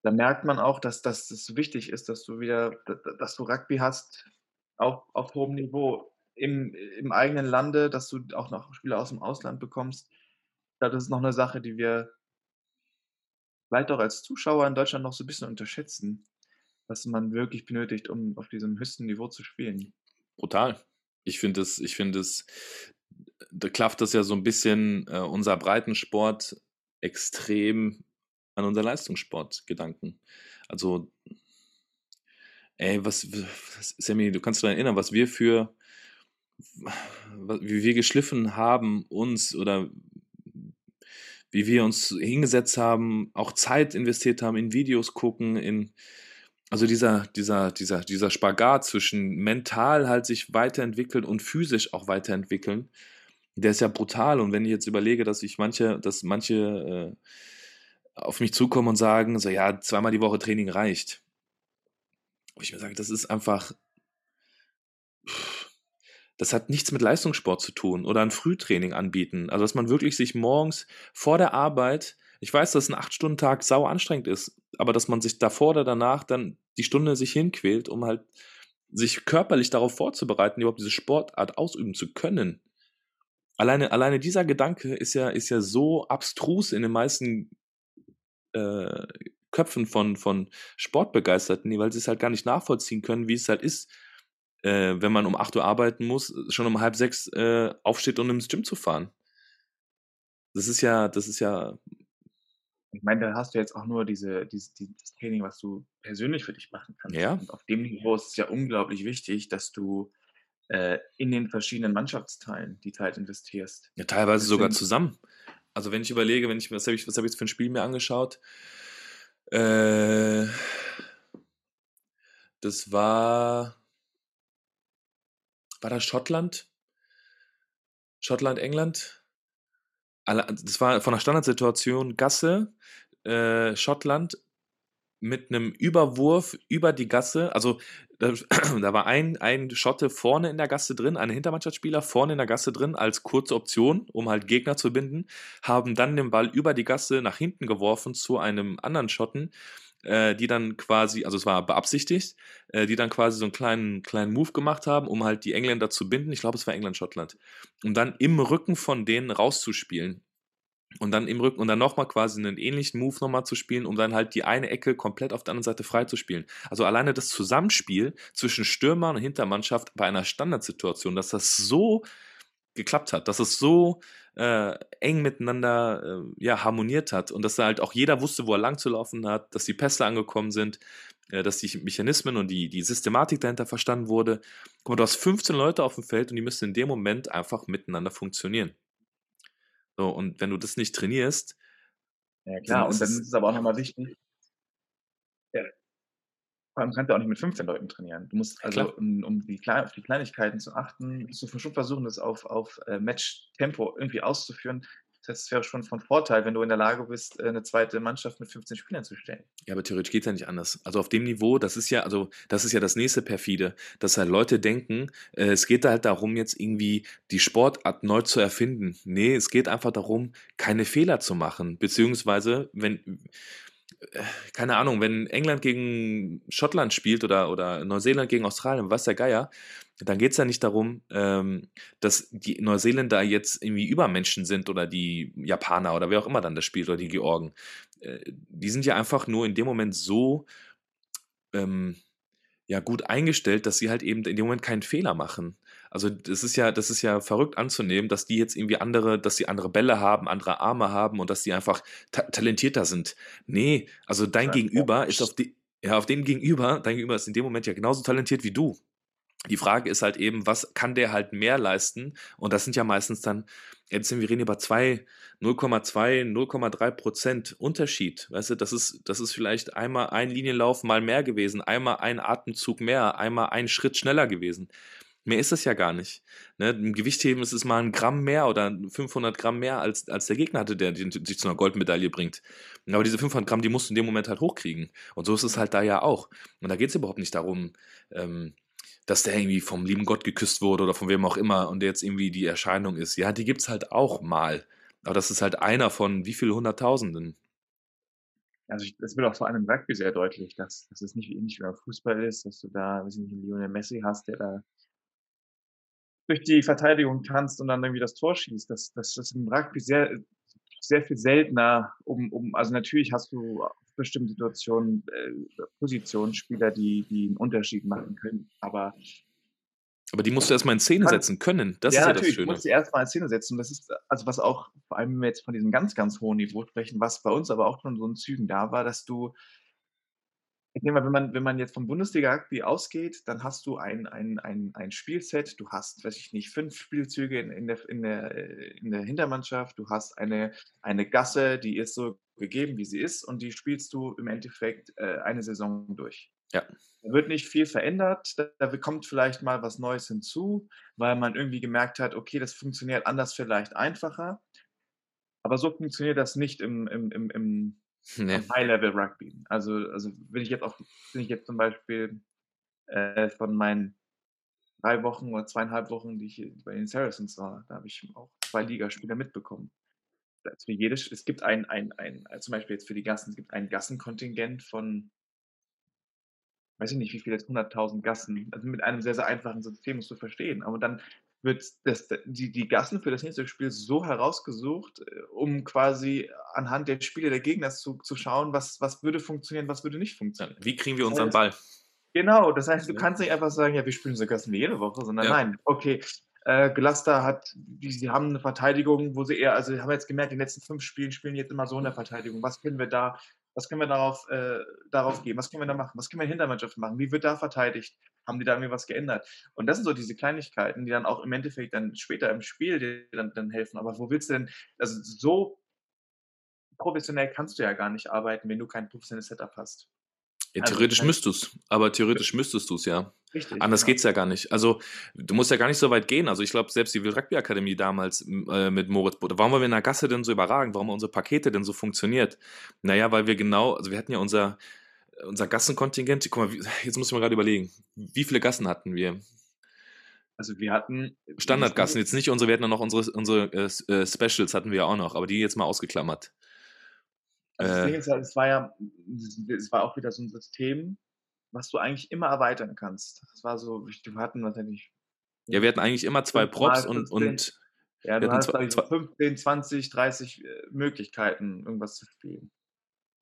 da merkt man auch, dass, dass es wichtig ist, dass du wieder, dass du Rugby hast auf, auf hohem Niveau im, im eigenen Lande, dass du auch noch Spieler aus dem Ausland bekommst glaube, das ist noch eine Sache, die wir vielleicht auch als Zuschauer in Deutschland noch so ein bisschen unterschätzen, was man wirklich benötigt, um auf diesem höchsten Niveau zu spielen. Brutal. Ich finde es, ich finde es, da klafft das ja so ein bisschen äh, unser Breitensport extrem an unser Leistungssportgedanken. Also, ey, was, was Sammy, du kannst dich erinnern, was wir für, wie wir geschliffen haben, uns oder wie wir uns hingesetzt haben, auch Zeit investiert haben, in Videos gucken, in also dieser, dieser, dieser, dieser Spagat zwischen mental halt sich weiterentwickeln und physisch auch weiterentwickeln, der ist ja brutal. Und wenn ich jetzt überlege, dass ich manche, dass manche äh, auf mich zukommen und sagen, so ja, zweimal die Woche Training reicht. Wo ich mir sage, das ist einfach, das hat nichts mit Leistungssport zu tun oder ein Frühtraining anbieten. Also, dass man wirklich sich morgens vor der Arbeit, ich weiß, dass ein 8-Stunden-Tag sau anstrengend ist, aber dass man sich davor oder danach dann die Stunde sich hinquält, um halt sich körperlich darauf vorzubereiten, überhaupt diese Sportart ausüben zu können. Alleine, alleine dieser Gedanke ist ja, ist ja so abstrus in den meisten äh, Köpfen von, von Sportbegeisterten, weil sie es halt gar nicht nachvollziehen können, wie es halt ist, äh, wenn man um 8 Uhr arbeiten muss, schon um halb sechs äh, aufsteht, um ins Gym zu fahren. Das ist ja, das ist ja. Ich meine, da hast du jetzt auch nur diese, diese, dieses Training, was du persönlich für dich machen kannst. Ja. Und auf dem Niveau ist es ja unglaublich wichtig, dass du äh, in den verschiedenen Mannschaftsteilen die Zeit investierst. Ja, teilweise sogar zusammen. Also wenn ich überlege, wenn ich, was habe ich, was ich jetzt für ein Spiel mir angeschaut? Äh, das war, war das Schottland? Schottland, England? Das war von der Standardsituation Gasse, äh, Schottland mit einem Überwurf über die Gasse. Also da, da, war ein, ein Schotte vorne in der Gasse drin, ein Hintermannschaftsspieler vorne in der Gasse drin als kurze Option, um halt Gegner zu binden, haben dann den Ball über die Gasse nach hinten geworfen zu einem anderen Schotten, äh, die dann quasi, also es war beabsichtigt, äh, die dann quasi so einen kleinen, kleinen Move gemacht haben, um halt die Engländer zu binden. Ich glaube, es war England-Schottland. Um dann im Rücken von denen rauszuspielen und dann im Rücken und dann nochmal quasi einen ähnlichen Move nochmal zu spielen, um dann halt die eine Ecke komplett auf der anderen Seite frei zu spielen. Also alleine das Zusammenspiel zwischen Stürmer und Hintermannschaft bei einer Standardsituation, dass das so geklappt hat, dass es so äh, eng miteinander äh, ja, harmoniert hat und dass da halt auch jeder wusste, wo er lang zu laufen hat, dass die Pässe angekommen sind, äh, dass die Mechanismen und die, die Systematik dahinter verstanden wurde. Guck mal, du hast 15 Leute auf dem Feld und die müssen in dem Moment einfach miteinander funktionieren. So, und wenn du das nicht trainierst. Ja, klar, und dann ist es aber auch nochmal wichtig. Vor allem kannst du auch nicht mit 15 Leuten trainieren. Du musst also, um, um die, auf die Kleinigkeiten zu achten, musst du schon versuchen, das auf, auf äh, Match-Tempo irgendwie auszuführen. Das heißt, es wäre schon von Vorteil, wenn du in der Lage bist, äh, eine zweite Mannschaft mit 15 Spielern zu stellen. Ja, aber theoretisch geht es ja nicht anders. Also auf dem Niveau, das ist ja, also das ist ja das nächste perfide, dass halt Leute denken, äh, es geht da halt darum, jetzt irgendwie die Sportart neu zu erfinden. Nee, es geht einfach darum, keine Fehler zu machen. Beziehungsweise, wenn keine Ahnung, wenn England gegen Schottland spielt oder, oder Neuseeland gegen Australien, was der Geier, dann geht es ja nicht darum, ähm, dass die Neuseeländer jetzt irgendwie Übermenschen sind oder die Japaner oder wer auch immer dann das spielt oder die Georgen. Äh, die sind ja einfach nur in dem Moment so ähm, ja, gut eingestellt, dass sie halt eben in dem Moment keinen Fehler machen. Also das ist ja, das ist ja verrückt anzunehmen, dass die jetzt irgendwie andere, dass sie andere Bälle haben, andere Arme haben und dass sie einfach ta talentierter sind. Nee, also dein ja, Gegenüber ist auf die, ja, auf dem Gegenüber, dein Gegenüber ist in dem Moment ja genauso talentiert wie du. Die Frage ist halt eben, was kann der halt mehr leisten? Und das sind ja meistens dann, jetzt sind wir reden über zwei, 0,2, 0,3 Prozent Unterschied. Weißt du, das ist, das ist vielleicht einmal ein Linienlauf mal mehr gewesen, einmal ein Atemzug mehr, einmal ein Schritt schneller gewesen. Mehr ist das ja gar nicht. Ne? Im Gewichtheben ist es mal ein Gramm mehr oder 500 Gramm mehr, als, als der Gegner hatte, der sich zu einer Goldmedaille bringt. Aber diese 500 Gramm, die musst du in dem Moment halt hochkriegen. Und so ist es halt da ja auch. Und da geht es überhaupt nicht darum, ähm, dass der irgendwie vom lieben Gott geküsst wurde oder von wem auch immer und der jetzt irgendwie die Erscheinung ist. Ja, die gibt es halt auch mal. Aber das ist halt einer von wie viele Hunderttausenden. Also ich, das wird auch vor allem im Rugby sehr deutlich, dass, dass es nicht ähnlich wie beim Fußball ist, dass du da, weiß ich nicht, Lionel Messi hast, der da durch die Verteidigung tanzt und dann irgendwie das Tor schießt. Das, das ist im Rugby sehr, sehr viel seltener. Um, um, also natürlich hast du bestimmten Situationen äh, Positionsspieler, die, die einen Unterschied machen können, aber Aber die musst du erstmal in Szene setzen können. Das ja, ist ja natürlich, das du Schöne. musst sie erstmal in Szene setzen. Das ist, also was auch, vor allem wenn wir jetzt von diesem ganz, ganz hohen Niveau sprechen, was bei uns aber auch schon so in Zügen da war, dass du, denke mal, wenn man, wenn man jetzt vom Bundesliga-Rugby ausgeht, dann hast du ein, ein, ein, ein Spielset, du hast, weiß ich nicht, fünf Spielzüge in, in, der, in, der, in der Hintermannschaft, du hast eine, eine Gasse, die ist so gegeben, wie sie ist, und die spielst du im Endeffekt äh, eine Saison durch. Ja. Da wird nicht viel verändert, da, da kommt vielleicht mal was Neues hinzu, weil man irgendwie gemerkt hat, okay, das funktioniert anders vielleicht einfacher. Aber so funktioniert das nicht im, im, im, im Nee. im High-Level-Rugby. Also, also wenn ich jetzt auch, wenn ich jetzt zum Beispiel äh, von meinen drei Wochen oder zweieinhalb Wochen, die ich bei den Saracens war, da habe ich auch zwei Ligaspieler mitbekommen. Ist für jedes, es gibt ein, ein, ein, also zum Beispiel jetzt für die Gassen, es gibt ein Gassenkontingent von, weiß ich nicht, wie viel jetzt, 100.000 Gassen. Also mit einem sehr, sehr einfachen System du verstehen. Aber dann wird das, die, die Gassen für das nächste Spiel so herausgesucht, äh, um quasi anhand der Spiele der Gegner zu, zu schauen, was, was würde funktionieren, was würde nicht funktionieren. Wie kriegen wir unseren Ball? Genau, das heißt, du Ja. kannst nicht einfach sagen, ja, wir spielen so Gassen wie jede Woche, sondern Ja. nein, okay, äh, Gluster hat, die, sie haben eine Verteidigung, wo sie eher, also haben wir jetzt gemerkt, die letzten fünf Spielen spielen jetzt immer so in der Verteidigung. Was können wir da, was können wir darauf, äh, darauf geben? Was können wir da machen? Was können wir in Hintermannschaft machen? Wie wird da verteidigt? Haben die da irgendwie was geändert? Und das sind so diese Kleinigkeiten, die dann auch im Endeffekt dann später im Spiel dir dann, dann helfen. Aber wo willst du denn, also so professionell kannst du ja gar nicht arbeiten, wenn du kein professionelles Setup hast. Ja, Also, theoretisch das- müsstest du aber theoretisch müsstest du es ja. Richtig. Anders genau. geht's ja gar nicht. Also, du musst ja gar nicht so weit gehen. Also, ich glaube, selbst die Wild Rugby Akademie damals äh, mit Moritz Bote, warum waren wir in der Gasse denn so überragend? Warum haben unsere Pakete denn so funktioniert? Naja, weil wir genau, also wir hatten ja unser, unser Gassenkontingent, guck mal, jetzt muss ich mal gerade überlegen, wie viele Gassen hatten wir? Also wir hatten Standardgassen, jetzt nicht unsere, wir hatten ja noch unsere, unsere äh, äh, Specials hatten wir ja auch noch, aber die jetzt mal ausgeklammert. Also das Äh. Ding ist, halt, es war ja, es war auch wieder so ein System, was du eigentlich immer erweitern kannst. Das war so, wir hatten wahrscheinlich, Ja, wir hatten eigentlich immer zwei Props und, 15. und ja, du hast, glaube ich, so zwei- 15, 20, 30 äh, Möglichkeiten, irgendwas zu spielen.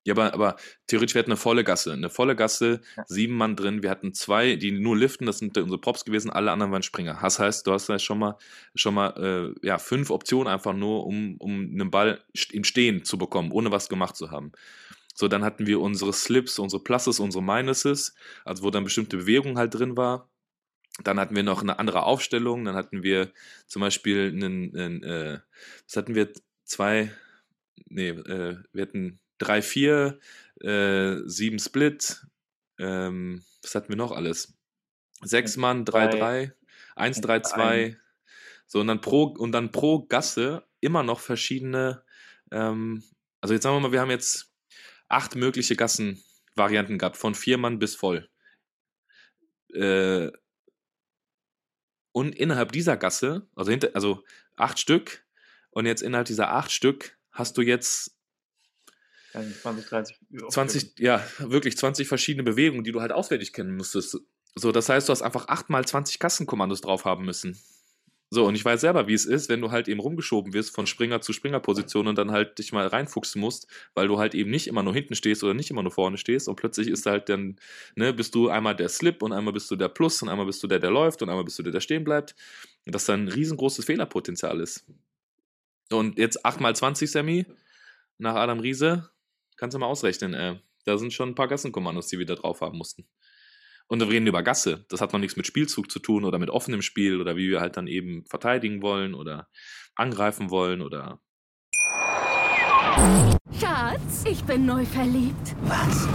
Ja, aber, aber theoretisch, wir hatten eine volle Gasse. Eine volle Gasse, Ja. sieben Mann drin. Wir hatten zwei, die nur liften, das sind unsere Props gewesen, alle anderen waren Springer. Das heißt, du hast da schon mal, schon mal äh, ja, fünf Optionen einfach nur, um, um einen Ball im Stehen zu bekommen, ohne was gemacht zu haben. So, dann hatten wir unsere Slips, unsere Pluses, unsere Minuses, also wo dann bestimmte Bewegung halt drin war. Dann hatten wir noch eine andere Aufstellung. Dann hatten wir zum Beispiel einen, einen äh, was hatten wir? Zwei, nee, äh, wir hatten drei, vier, äh, sieben Split. Ähm, was hatten wir noch alles? Sechs Mann, drei, Drei. drei, eins, Und drei, ein. zwei. So, und dann pro, und dann pro Gasse immer noch verschiedene, ähm, also jetzt sagen wir mal, wir haben jetzt acht mögliche Gassenvarianten gehabt, von vier Mann bis voll. Äh, und innerhalb dieser Gasse, also, hinter, also acht Stück, und jetzt innerhalb dieser acht Stück hast du jetzt 20, 30. 20, ja, wirklich 20 verschiedene Bewegungen, die du halt auswendig kennen musstest. So, das heißt, du hast einfach 8 mal 20 Kassenkommandos drauf haben müssen. So, und ich weiß selber, wie es ist, wenn du halt eben rumgeschoben wirst von Springer zu Springerposition und dann halt dich mal reinfuchsen musst, weil du halt eben nicht immer nur hinten stehst oder nicht immer nur vorne stehst und plötzlich ist halt dann, ne, bist du einmal der Slip und einmal bist du der Plus und einmal bist du der, der läuft und einmal bist du der, der stehen bleibt. Und das dann ein riesengroßes Fehlerpotenzial ist. Und jetzt 8 mal 20, Sammy, nach Adam Riese, kannst du mal ausrechnen, äh, da sind schon ein paar Gassenkommandos, die wir da drauf haben mussten. Und wir reden über Gasse. Das hat noch nichts mit Spielzug zu tun oder mit offenem Spiel oder wie wir halt dann eben verteidigen wollen oder angreifen wollen oder. Schatz, ich bin neu verliebt. Was?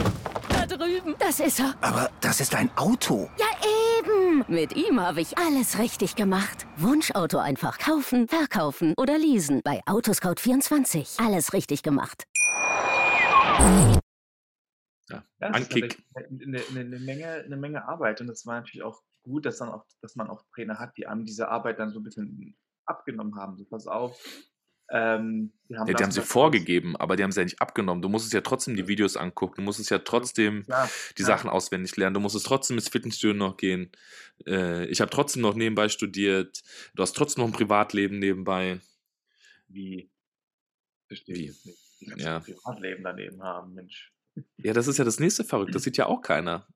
Da drüben. Das ist er. Aber das ist ein Auto. Ja, eben. Mit ihm habe ich alles richtig gemacht. Wunschauto einfach kaufen, verkaufen oder leasen. Bei Autoscout24. Alles richtig gemacht. Ja, Ja, ein das ist Kick. tatsächlich Eine, eine, eine, Menge, eine Menge Arbeit und das war natürlich auch gut, dass, dann auch, dass man auch Trainer hat, die einem diese Arbeit dann so ein bisschen abgenommen haben. So, pass auf. Ähm, wir haben Ja, die haben sie vorgegeben, aber die haben sie ja nicht abgenommen. Du musst es ja trotzdem die Videos angucken. Du musst es ja trotzdem Klar, die. Sachen auswendig lernen. Du musst es trotzdem ins Fitnessstudio noch gehen. Äh, ich habe trotzdem noch nebenbei studiert. Du hast trotzdem noch ein Privatleben nebenbei. Wie? Verstehe Wie? Ganzen Ja. Privatleben daneben haben, Mensch. Ja, das ist ja das nächste Verrückt. Das sieht ja auch keiner.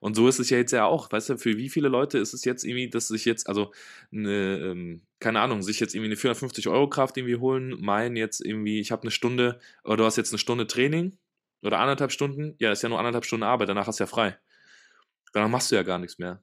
Und so ist es ja jetzt ja auch, weißt du, für wie viele Leute ist es jetzt irgendwie, dass sich jetzt, also, eine, ähm, keine Ahnung, sich jetzt irgendwie eine 450 Euro Kraft irgendwie holen, meinen jetzt irgendwie, ich habe eine Stunde, oder du hast jetzt eine Stunde Training oder anderthalb Stunden, ja, das ist ja nur anderthalb Stunden Arbeit, danach hast du ja frei. Danach machst du ja gar nichts mehr.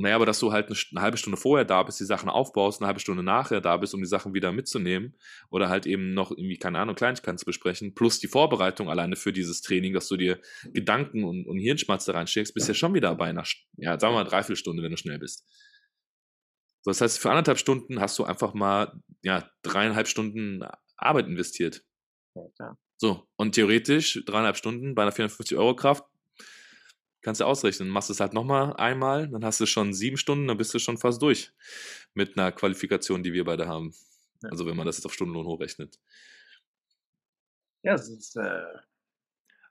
Naja, aber dass du halt eine, eine, halbe Stunde vorher da bist, die Sachen aufbaust, eine halbe Stunde nachher da bist, um die Sachen wieder mitzunehmen oder halt eben noch irgendwie, keine Ahnung, Kleinigkeiten zu besprechen, plus die Vorbereitung alleine für dieses Training, dass du dir Gedanken und, und Hirnschmalz da reinsteckst, bist ja schon wieder bei einer, ja, sagen wir mal, dreiviertel Stunde, wenn du schnell bist. So, das heißt, für anderthalb Stunden hast du einfach mal, ja, dreieinhalb Stunden Arbeit investiert. Ja, so, und theoretisch dreieinhalb Stunden bei einer 450 Euro Kraft Kannst du ausrechnen. Machst es halt nochmal einmal, dann hast du schon sieben Stunden, dann bist du schon fast durch mit einer Qualifikation, die wir beide haben. Ja. Also wenn man das jetzt auf Stundenlohn hochrechnet. Ja, es ist. Äh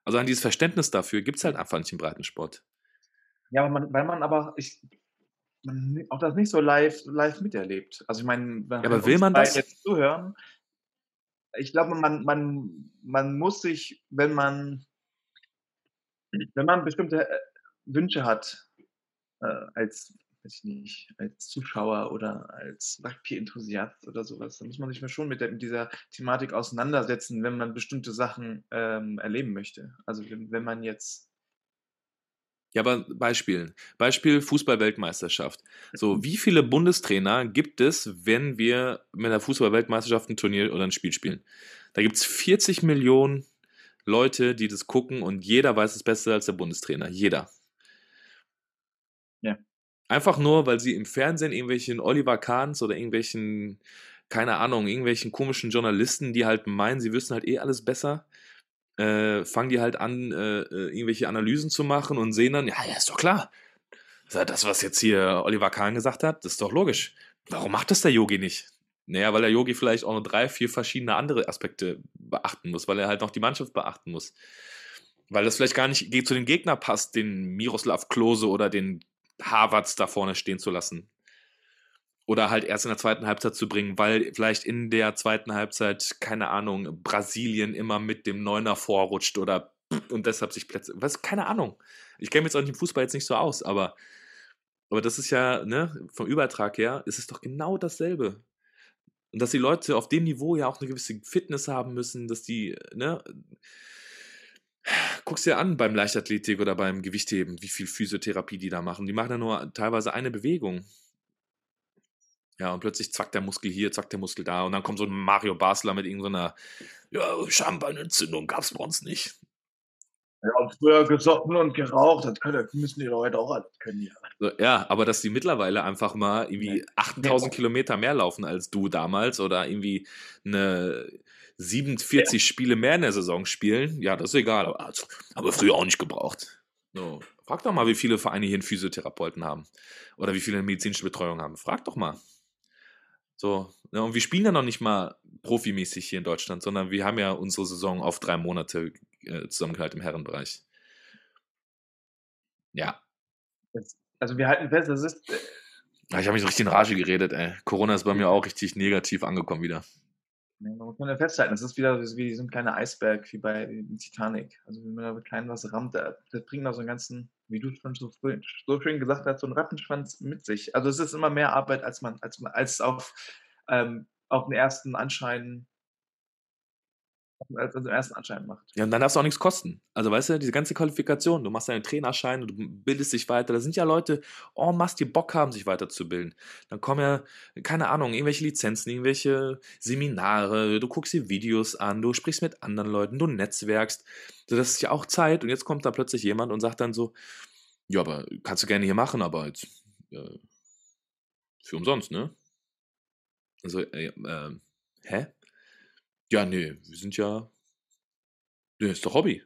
also an dieses Verständnis dafür gibt es halt einfach nicht im Breitensport. Ja, weil man, weil man aber ich, man auch das nicht so live, live miterlebt. Also ich meine, ja, aber will man das jetzt zuhören? Ich glaube, man, man, man muss sich, wenn man wenn man bestimmte äh, Wünsche hat, äh, als, weiß ich nicht, als Zuschauer oder als Rugby-Enthusiast oder sowas, dann muss man sich mal schon mit, der, mit dieser Thematik auseinandersetzen, wenn man bestimmte Sachen ähm, erleben möchte. Also wenn, wenn man jetzt ja, aber Beispiel. Beispiel Fußball-Weltmeisterschaft. So, mhm. wie viele Bundestrainer gibt es, wenn wir mit der Fußball-Weltmeisterschaft ein Turnier oder ein Spiel spielen? Da gibt es 40 Millionen Leute, die das gucken und jeder weiß es besser als der Bundestrainer. Jeder. Ja. Einfach nur, weil sie im Fernsehen irgendwelchen Oliver Kahns oder irgendwelchen, keine Ahnung, irgendwelchen komischen Journalisten, die halt meinen, sie wüssten halt eh alles besser, äh, fangen die halt an, äh, äh irgendwelche Analysen zu machen und sehen dann, ja, ja, ist doch klar. Das, was jetzt hier Oliver Kahn gesagt hat, das ist doch logisch. Warum macht das der Yogi nicht? Naja, weil der Yogi vielleicht auch noch drei, vier verschiedene andere Aspekte beachten muss, weil er halt noch die Mannschaft beachten muss. Weil das vielleicht gar nicht zu den Gegner passt, den Miroslav Klose oder den Harvards da vorne stehen zu lassen. Oder halt erst in der zweiten Halbzeit zu bringen, weil vielleicht in der zweiten Halbzeit, keine Ahnung, Brasilien immer mit dem Neuner vorrutscht oder und deshalb sich Plätze. Was, keine Ahnung. Ich kenne mich jetzt auch nicht im Fußball jetzt nicht so aus, aber, aber das ist ja, ne, vom Übertrag her, ist es doch genau dasselbe. Und dass die Leute auf dem Niveau ja auch eine gewisse Fitness haben müssen, dass die, ne, guckst dir an beim Leichtathletik oder beim Gewichtheben, wie viel Physiotherapie die da machen. Die machen ja nur teilweise eine Bewegung. Ja, und plötzlich zackt der Muskel hier, zackt der Muskel da. Und dann kommt so ein Mario Basler mit irgendeiner, ja, Schambeinentzündung gab es bei uns nicht. Ja, und früher gesoffen und geraucht, das, können, das müssen die Leute auch alles können. Ja. So, ja, aber dass die mittlerweile einfach mal irgendwie 8000 Kilometer mehr laufen als du damals oder irgendwie eine 47 ja. Spiele mehr in der Saison spielen, ja, das ist egal. Aber, also, aber früher auch nicht gebraucht. So. Frag doch mal, wie viele Vereine hier einen Physiotherapeuten haben. Oder wie viele eine medizinische Betreuung haben. Frag doch mal. So, ja, und wir spielen ja noch nicht mal profimäßig hier in Deutschland, sondern wir haben ja unsere Saison auf drei Monate äh, zusammengehalten im Herrenbereich. Ja. also wir halten fest, das ist. Äh, ich habe mich so richtig in Rage geredet, ey. Corona ist bei mir auch richtig negativ angekommen wieder. Da muss man ja festhalten, das ist wieder wie so ein kleiner Eisberg wie bei Titanic. Also wenn man da klein was rammt, das bringt da so einen ganzen, wie du schon so, so schön gesagt hast, so einen Rattenschwanz mit sich. Also es ist immer mehr Arbeit, als man, als man, als auf, ähm, auf den ersten Anschein als, als im ersten Anschein macht. Ja, und dann darfst du auch nichts kosten. Also, weißt du, diese ganze Qualifikation, du machst deinen Trainerschein, du bildest dich weiter. Da sind ja Leute, oh, machst die Bock haben, sich weiterzubilden. Dann kommen ja, keine Ahnung, irgendwelche Lizenzen, irgendwelche Seminare, du guckst dir Videos an, du sprichst mit anderen Leuten, du netzwerkst. Das ist ja auch Zeit. Und jetzt kommt da plötzlich jemand und sagt dann so, ja, aber kannst du gerne hier machen, aber jetzt äh, für umsonst, ne? Also, äh, äh, hä? Ja, nee, wir sind ja. Nee, ist doch Hobby.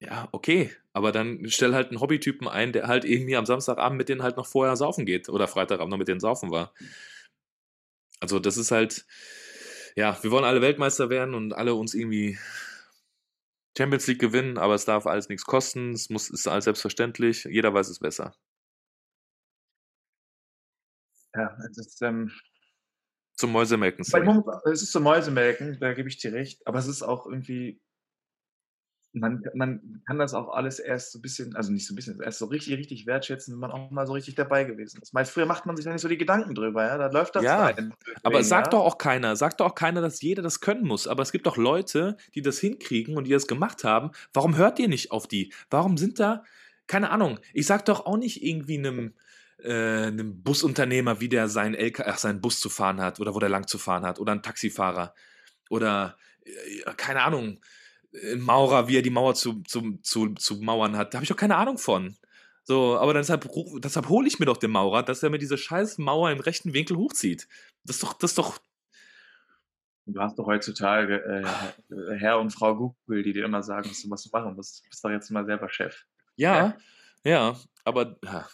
Ja, okay. Aber dann stell halt einen Hobbytypen ein, der halt irgendwie am Samstagabend mit denen halt noch vorher saufen geht oder Freitagabend noch mit denen saufen war. Also, das ist halt. Ja, wir wollen alle Weltmeister werden und alle uns irgendwie Champions League gewinnen, aber es darf alles nichts kosten. Es muss, ist alles selbstverständlich. Jeder weiß es besser. Ja, es ist, ähm, zum Mäusemelken. Sorry. Es ist zum Mäusemelken, da gebe ich dir recht. Aber es ist auch irgendwie. man, man kann das auch alles erst so ein bisschen, also nicht so ein bisschen, erst so richtig, richtig wertschätzen, wenn man auch mal so richtig dabei gewesen ist. Meist früher macht man sich ja nicht so die Gedanken drüber, ja, da läuft das Ja, rein. Aber Deswegen, sagt ja. doch auch keiner, sagt doch auch keiner, dass jeder das können muss. Aber es gibt doch Leute, die das hinkriegen und die das gemacht haben. Warum hört ihr nicht auf die? Warum sind da, keine Ahnung, ich sag doch auch nicht irgendwie einem, äh, einem Busunternehmer, wie der seinen, LK, ach, seinen Bus zu fahren hat oder wo der lang zu fahren hat oder ein Taxifahrer oder äh, keine Ahnung, ein Maurer, wie er die Mauer zu, zu, zu, zu mauern hat. Da habe ich doch keine Ahnung von. So, aber deshalb, deshalb hole ich mir doch den Maurer, dass er mir diese scheiß Mauer im rechten Winkel hochzieht. Das ist doch, das ist doch, Du hast doch heutzutage äh, Herr und Frau Google, die dir immer sagen, was du, machen musst. Du bist doch jetzt mal selber Chef. ja, ja, aber, ja.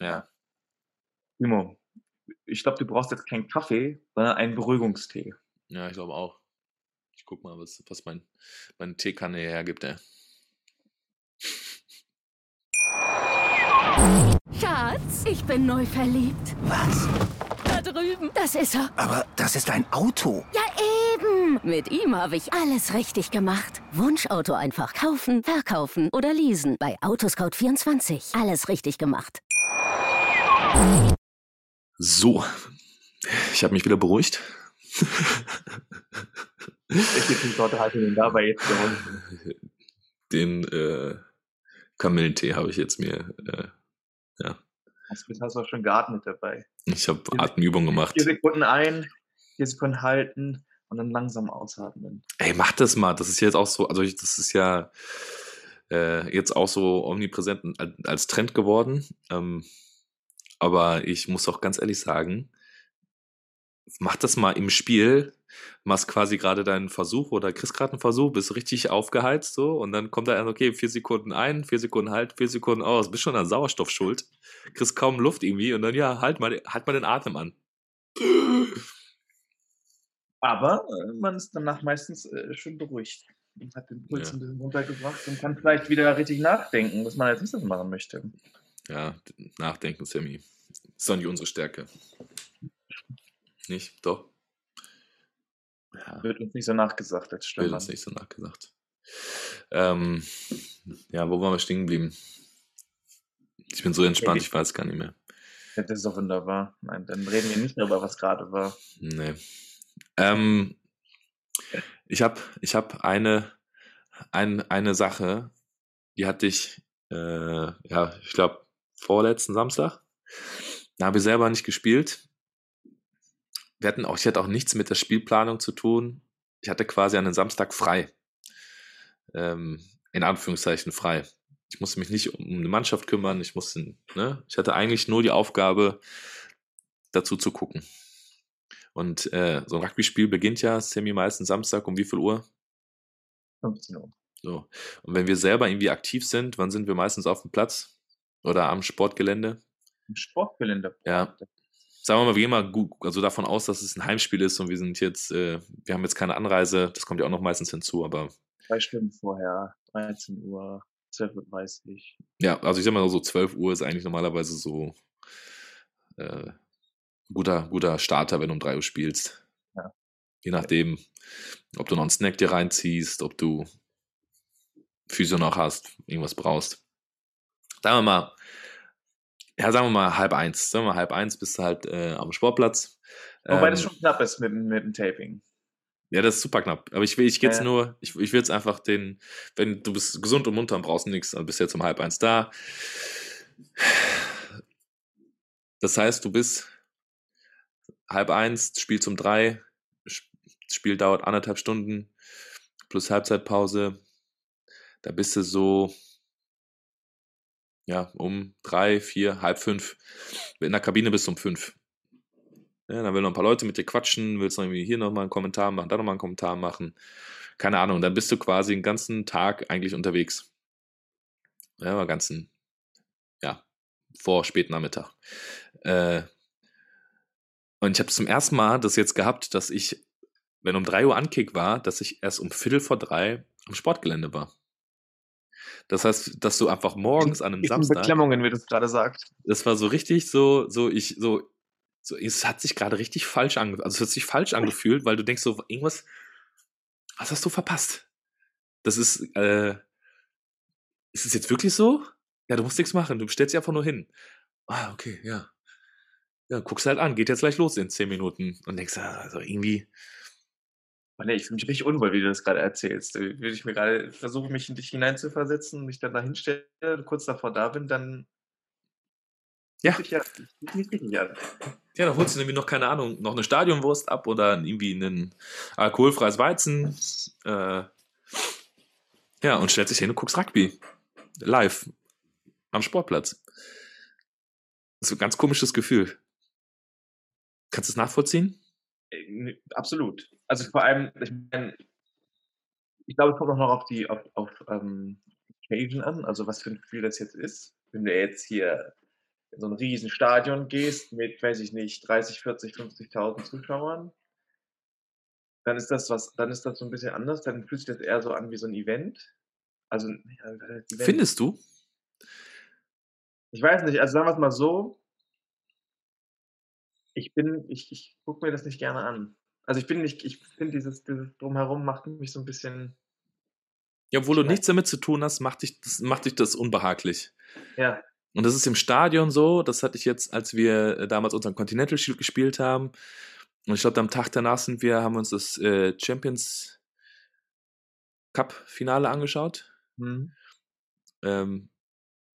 Ja. Timo, ich glaube, du brauchst jetzt keinen Kaffee, sondern einen Beruhigungstee. Ja, ich glaube auch. Ich guck mal, was, was mein, meine Teekanne hier hergibt, ey. Schatz, ich bin neu verliebt. Was? Da drüben. Das ist er. Aber das ist ein Auto. Ja, eben. Mit ihm habe ich alles richtig gemacht. Wunschauto einfach kaufen, verkaufen oder leasen. Bei Autoscout24. Alles richtig gemacht. So. Ich habe mich wieder beruhigt. Welche Sorte hast du denn dabei jetzt geholt? Den äh, Kamillentee habe ich jetzt mir, äh, Hast du hast auch schon geatmet dabei. ich habe Atemübungen gemacht. Vier Sekunden ein, vier Sekunden halten und dann langsam ausatmen. Ey, mach das mal. Das ist jetzt auch so, also ich, das ist ja äh, jetzt auch so omnipräsent als, als Trend geworden. Ähm, aber ich muss auch ganz ehrlich sagen, mach das mal im Spiel. Machst quasi gerade deinen Versuch oder kriegst gerade einen Versuch, bist richtig aufgeheizt so und dann kommt da, okay, vier Sekunden ein, vier Sekunden halt, vier Sekunden aus, bist schon an Sauerstoff schuld, kriegst kaum Luft irgendwie und dann ja, halt mal, halt mal den Atem an. Aber äh, man ist danach meistens äh, schon beruhigt und hat den Puls Ja. ein bisschen runtergebracht und kann vielleicht wieder richtig nachdenken, was man als nächstes machen möchte. Ja, nachdenken, Sammy. Ist doch nicht unsere Stärke. Nicht? Doch? Ja, Wird uns nicht so nachgesagt als wird Stürmer. uns nicht so nachgesagt. Ähm, ja, wo waren wir stehen geblieben? Ich bin so entspannt, ich weiß gar nicht mehr. Ja, das ist doch wunderbar. Nein, dann reden wir nicht darüber, was gerade war. Nee. Ähm, ich habe ich hab eine, ein, eine Sache, die hatte ich, äh, ja, ich glaube, vorletzten Samstag. Da habe ich selber nicht gespielt. Wir hatten auch, ich hatte auch nichts mit der Spielplanung zu tun. Ich hatte quasi einen Samstag frei. Ähm, in Anführungszeichen frei. Ich musste mich nicht um eine Mannschaft kümmern. Ich musste, ne? Ich hatte eigentlich nur die Aufgabe, dazu zu gucken. Und äh, so ein Rugby-Spiel beginnt ja semi meistens Samstag um wie viel Uhr? 15 Uhr. So. Und wenn wir selber irgendwie aktiv sind, wann sind wir meistens auf dem Platz? Oder am Sportgelände? Im Sportgelände. Ja. Sagen wir mal, wir gehen mal gut, also davon aus, dass es ein Heimspiel ist und wir sind jetzt, äh, wir haben jetzt keine Anreise, das kommt ja auch noch meistens hinzu, aber Drei Stunden vorher, 13 Uhr, 12.30 Uhr. ja, also ich sag mal so 12 Uhr ist eigentlich normalerweise so äh, guter, guter Starter, wenn du um 3 Uhr spielst. Ja. Je nachdem, ob du noch einen Snack dir reinziehst, ob du Physio noch hast, irgendwas brauchst. Sagen wir mal, ja, sagen wir mal halb eins. Sagen wir mal halb eins bist du halt äh, am Sportplatz. Wobei Ähm, das schon knapp ist mit, mit dem Taping. ja, das ist super knapp. Aber ich will, ich gehe jetzt Ja. nur, ich, ich will jetzt einfach den, wenn du bist gesund und munter und brauchst nichts, dann bist du jetzt um halb eins da. Das heißt, du bist halb eins, Spiel zum drei, Spiel dauert anderthalb Stunden plus Halbzeitpause. Da bist du so, ja, um drei, vier, halb fünf. In der Kabine bist du um fünf. Ja, dann will noch ein paar Leute mit dir quatschen, willst noch irgendwie hier nochmal einen Kommentar machen, da nochmal einen Kommentar machen. Keine Ahnung, dann bist du quasi den ganzen Tag eigentlich unterwegs. Ja, ganzen, ja, vor späten Nachmittag. Äh, und ich habe zum ersten Mal das jetzt gehabt, dass ich, wenn um 3 Uhr Ankick war, dass ich erst um Viertel vor drei am Sportgelände war. Das heißt, dass du einfach morgens an einem Samstag Beklemmungen, wie du es gerade sagst. das war so richtig so, so ich, so, so, es hat sich gerade richtig falsch angefühlt, also es hat sich falsch angefühlt, weil du denkst so, irgendwas, was hast du verpasst? das ist, äh, ist es jetzt wirklich so? Ja, du musst nichts machen, du stellst dich einfach nur hin. Ah, okay, ja. Ja, guckst halt an, geht jetzt gleich los in zehn Minuten und denkst, ah, also irgendwie, Oh nee, ich fühle mich richtig unwohl, wie du das gerade erzählst. Äh, Würde ich mir gerade versuche, mich in dich hineinzuversetzen, mich dann da hinstelle, kurz davor da bin, dann Ja. sich ja an. Ja, dann holst du irgendwie noch, keine Ahnung, noch eine Stadionwurst ab oder irgendwie ein alkoholfreies Weizen. Äh, ja, und stellst dich hin und guckst Rugby. Live. Am Sportplatz. Das ist ein ganz komisches Gefühl. Kannst du es nachvollziehen? Äh, Absolut. Also vor allem, ich meine, ich glaube, es kommt auch noch auf die auf, auf ähm, Occasion an, also was für ein Gefühl das jetzt ist. Wenn du jetzt hier in so ein riesen Stadion gehst mit, weiß ich nicht, 30, 40, 50.000 Zuschauern, dann ist das was, dann ist das so ein bisschen anders, dann fühlt sich das eher so an wie so ein Event. Also, ja, Event. Findest du? Ich weiß nicht, also sagen wir es mal so, ich bin, ich, ich gucke mir das nicht gerne an. Also ich bin nicht, ich finde dieses, dieses Drumherum macht mich so ein bisschen, Ja, obwohl du nichts damit zu tun hast, macht dich das, macht dich das unbehaglich. ja, Und das ist im Stadion so, das hatte ich jetzt, als wir äh, damals unseren Continental Shield gespielt haben. Und ich glaube, am Tag danach sind wir, haben uns das äh, Champions Cup Finale angeschaut. hm, Ähm,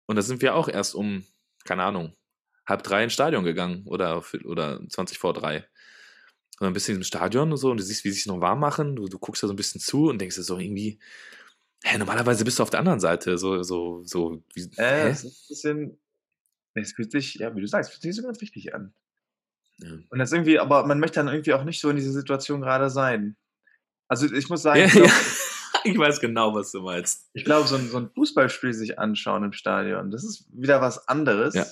und da sind wir auch erst um, keine Ahnung, halb drei ins Stadion gegangen oder, oder 20 vor drei. Dann bist in diesem Stadion und so und du siehst, wie sie sich noch warm machen. Du, du guckst da so ein bisschen zu und denkst dir so irgendwie, hä, normalerweise bist du auf der anderen Seite. So, so, so, wie, äh, es ist ein bisschen, es fühlt sich, ja, wie du sagst, fühlt sich so ganz richtig an. Ja. Und das irgendwie, aber man möchte dann irgendwie auch nicht so in dieser Situation gerade sein. Also ich muss sagen, Ja, ich glaube, ja. Ich weiß genau, was du meinst. ich glaub, so, ein, so ein Fußballspiel sich anschauen im Stadion, das ist wieder was anderes, Ja.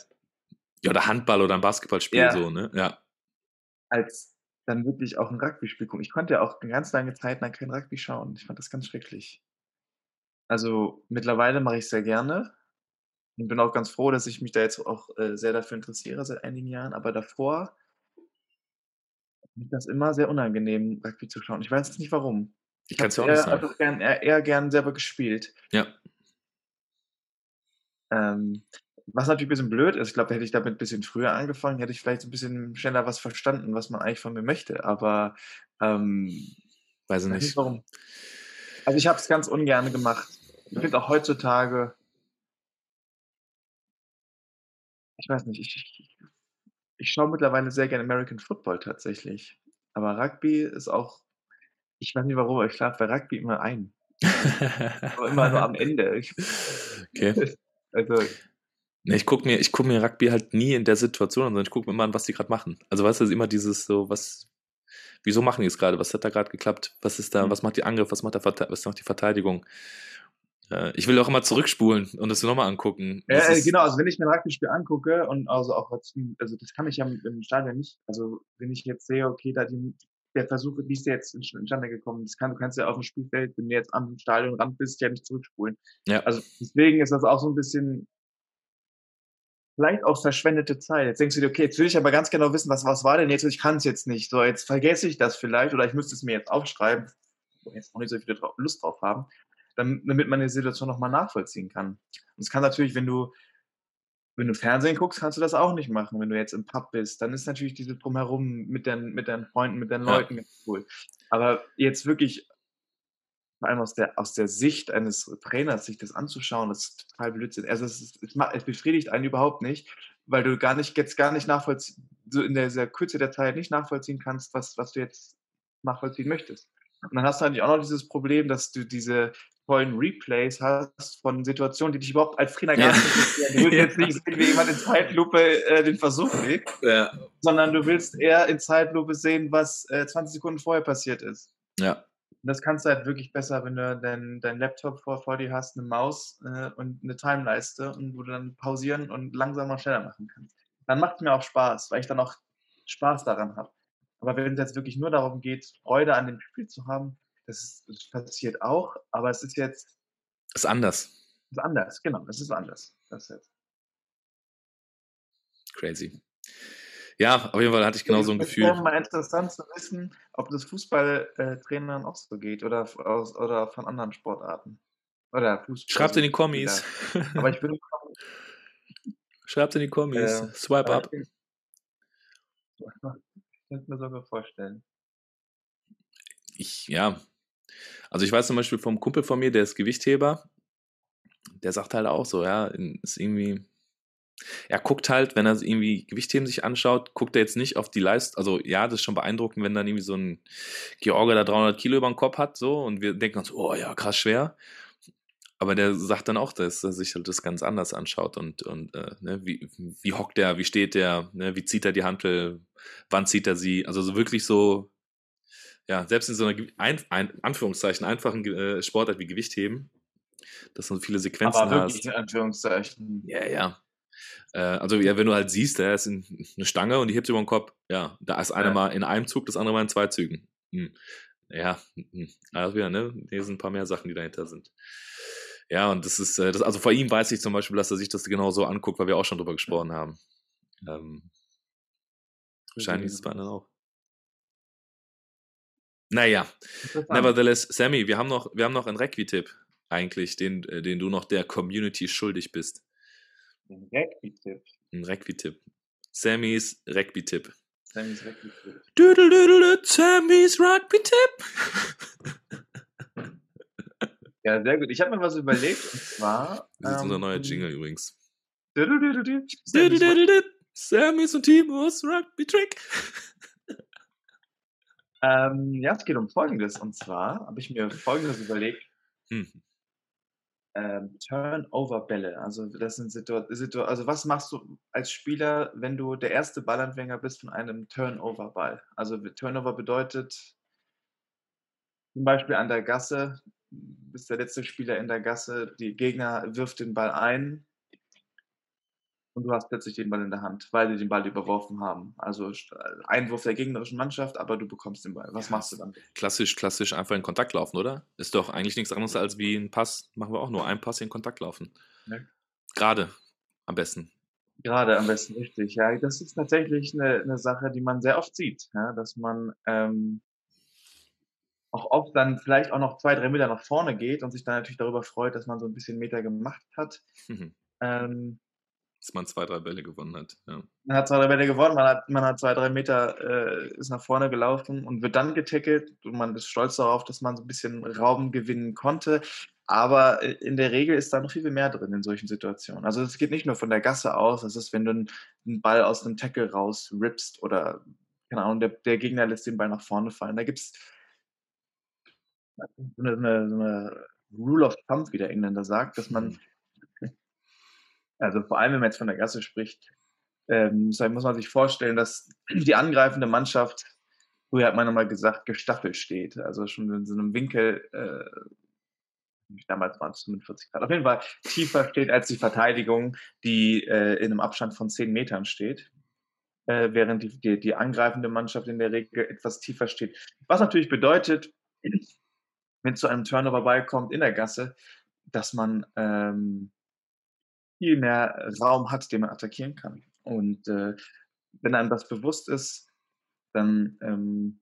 Oder Handball oder ein Basketballspiel so, ne? Ja. als dann wirklich auch ein Rugby-Spiel gucken. Ich konnte ja auch eine ganz lange Zeit lang kein Rugby schauen. Ich fand das ganz schrecklich. Also mittlerweile mache ich es sehr gerne und bin auch ganz froh, dass ich mich da jetzt auch äh, sehr dafür interessiere seit einigen Jahren. Aber davor mir das immer sehr unangenehm, Rugby zu schauen. Ich weiß jetzt nicht warum. Ich kann es ja auch nicht sagen. einfach gern, eher, eher gern selber gespielt. Ja. Ähm, was natürlich ein bisschen blöd ist, ich glaube, hätte ich damit ein bisschen früher angefangen, hätte ich vielleicht ein bisschen schneller was verstanden, was man eigentlich von mir möchte. Aber ähm, Weiß ich nicht warum. Also ich habe es ganz ungern gemacht. Ich finde auch heutzutage, ich weiß nicht, ich, ich, schaue mittlerweile sehr gerne American Football tatsächlich. Aber Rugby ist auch, ich weiß nicht warum, aber ich schlafe bei Rugby immer ein. Aber immer nur am Ende. Ich, okay. also, ich gucke mir, ich guck mir Rugby halt nie in der Situation an, sondern ich gucke mir immer an, was die gerade machen. Also weißt du, es ist immer dieses so, was, wieso machen die es gerade? Was hat da gerade geklappt? Was ist da, Mhm. was macht die Angriff, was macht, der, was macht die Verteidigung? Äh, ich will auch immer zurückspulen und das nochmal angucken. Ja, äh, genau, also wenn ich mir ein Rugby-Spiel angucke und also auch als- also das kann ich ja im Stadion nicht, also wenn ich jetzt sehe, okay, da die, der Versuch, wie ist der jetzt instande gekommen? Das kann, du kannst ja auf dem Spielfeld, wenn du jetzt am Stadionrand bist, ja nicht zurückspulen. Ja. Also deswegen ist das auch so ein bisschen vielleicht auch verschwendete Zeit. Jetzt denkst du dir, okay, jetzt will ich aber ganz genau wissen, was, was war denn jetzt? Ich kann es jetzt nicht. So, jetzt vergesse ich das vielleicht oder ich müsste es mir jetzt aufschreiben, wo wir jetzt auch nicht so viel Lust drauf haben, damit man die Situation nochmal nachvollziehen kann. Und es kann natürlich, wenn du wenn du Fernsehen guckst, kannst du das auch nicht machen. Wenn du jetzt im Pub bist, dann ist natürlich diese Drumherum mit deinen, mit deinen Freunden, mit deinen Ja. Leuten ganz cool. Aber jetzt wirklich, vor allem aus der, aus der Sicht eines Trainers, sich das anzuschauen, das ist total Blödsinn. Also es, ist, es, es befriedigt einen überhaupt nicht, weil du gar nicht, jetzt gar nicht nachvollziehen, so in dieser Kürze der Zeit nicht nachvollziehen kannst, was, was du jetzt nachvollziehen möchtest. Und dann hast du eigentlich auch noch dieses Problem, dass du diese tollen Replays hast von Situationen, die dich überhaupt als Trainer gar nicht interessieren. Du willst jetzt nicht sehen, wie jemand in Zeitlupe äh, den Versuch legt, ja. sondern du willst eher in Zeitlupe sehen, was äh, 20 Sekunden vorher passiert ist. ja. Und das kannst du halt wirklich besser, wenn du deinen dein Laptop vor, vor dir hast, eine Maus äh, und eine Timeleiste und wo du dann pausieren und langsamer und schneller machen kannst. Dann macht es mir auch Spaß, weil ich dann auch Spaß daran habe. Aber wenn es jetzt wirklich nur darum geht, Freude an dem Spiel zu haben, das, ist, das passiert auch, aber es ist jetzt Ist anders. ist anders, genau, es ist anders. Das jetzt. Crazy. Ja, auf jeden Fall hatte ich genau so ein Es Gefühl. wäre mal interessant zu wissen, ob das Fußballtrainern auch so geht oder, aus, oder von anderen Sportarten. Oder Fußball. Schreibt in die Kommis. Aber ich bin. Schreibt in die Kommis. Äh, Swipe up. Ich könnte mir sogar vorstellen. Ich, ja. Also ich weiß zum Beispiel vom Kumpel von mir, der ist Gewichtheber, der sagt halt auch so, ja, ist irgendwie, er guckt halt, wenn er irgendwie Gewichtheben sich anschaut, guckt er jetzt nicht auf die Leistung, also ja, das ist schon beeindruckend, wenn dann irgendwie so ein Georger da 300 Kilo über den Kopf hat, so, und wir denken uns, oh ja, krass schwer. Aber der sagt dann auch, dass er sich halt das ganz anders anschaut und, und äh, ne, wie, wie hockt er, wie steht der, ne, wie zieht er die Hantel, wann zieht er sie, also so wirklich so, ja, selbst in so einer ein, ein, Anführungszeichen einfachen äh, Sportart wie Gewichtheben, dass du so viele Sequenzen Aber hast. wirklich in Anführungszeichen. Ja, ja. Äh, also ja, wenn du halt siehst, da ist ein- eine Stange und die hebt über den Kopf, ja, da ist eine Ja. mal in einem Zug, das andere mal in zwei Zügen. Hm. Ja, hm. also wieder, ne? Hier sind ein paar mehr Sachen, die dahinter sind. Ja, und das ist, äh, das, also vor ihm weiß ich zum Beispiel, dass er sich das genau so anguckt, weil wir auch schon drüber gesprochen haben. Ähm, wahrscheinlich ist es bei anderen auch. Naja. Nevertheless, Sammy, wir haben noch, wir haben noch einen Requitipp eigentlich, den, äh, den du noch der Community schuldig bist. Ein Rugby-Tipp. Ein Requitipp. Sammys Rugby-Tipp. Sammys Rugby-Tipp. Düdelüdelüt, Sammys Rugby-Tipp. Ja, sehr gut. Ich habe mir was überlegt und zwar. Das ist unser ähm, neuer Jingle übrigens. Sammys und Timos Rugby-Trick. Ähm, ja, es geht um Folgendes. Und zwar habe ich mir Folgendes überlegt. Hm. Ähm, Turnover-Bälle. Also das sind Situ Situ also was machst du als Spieler, wenn du der erste Ballanfänger bist von einem Turnover-Ball? Also Turnover bedeutet zum Beispiel an der Gasse, bist der letzte Spieler in der Gasse, die Gegner wirft den Ball ein und du hast plötzlich den Ball in der Hand, weil die den Ball überworfen haben. Also st- Einwurf der gegnerischen Mannschaft, aber du bekommst den Ball. Was Ja, machst du dann? Klassisch, klassisch einfach in Kontakt laufen, oder? Ist doch eigentlich nichts anderes als wie ein Pass. Machen wir auch nur einen Pass in Kontakt laufen. Ne? Gerade am besten. Gerade am besten richtig. Ja, das ist tatsächlich eine, eine Sache, die man sehr oft sieht, ja, dass man ähm, auch oft dann vielleicht auch noch zwei, drei Meter nach vorne geht und sich dann natürlich darüber freut, dass man so ein bisschen Meter gemacht hat. Ähm, Dass man zwei, drei Bälle gewonnen hat. Ja. man hat zwei, drei Bälle gewonnen, man hat, man hat zwei, drei Meter, äh, ist nach vorne gelaufen und wird dann getackelt und man ist stolz darauf, dass man so ein bisschen Raum gewinnen konnte. Aber äh, in der Regel ist da noch viel, viel mehr drin in solchen Situationen. Also es geht nicht nur von der Gasse aus, das ist, wenn du einen, Ball aus einem Tackle raus rippst oder, keine Ahnung, der, der Gegner lässt den Ball nach vorne fallen. Da gibt es so eine, so eine, so eine Rule of Thumb, wie der Engländer sagt, dass man also vor allem, wenn man jetzt von der Gasse spricht, ähm, muss man sich vorstellen, dass die angreifende Mannschaft, früher hat man nochmal gesagt, gestaffelt steht. Also schon in so einem Winkel, äh, damals waren es 45 Grad, auf jeden Fall tiefer steht als die Verteidigung, die äh, in einem Abstand von 10 Metern steht. Äh, während die, die, die angreifende Mannschaft in der Regel etwas tiefer steht. Was natürlich bedeutet, wenn es zu einem Turnover-Ball kommt in der Gasse, dass man ähm, viel mehr Raum hat, den man attackieren kann. Und äh, wenn einem das bewusst ist, dann ähm,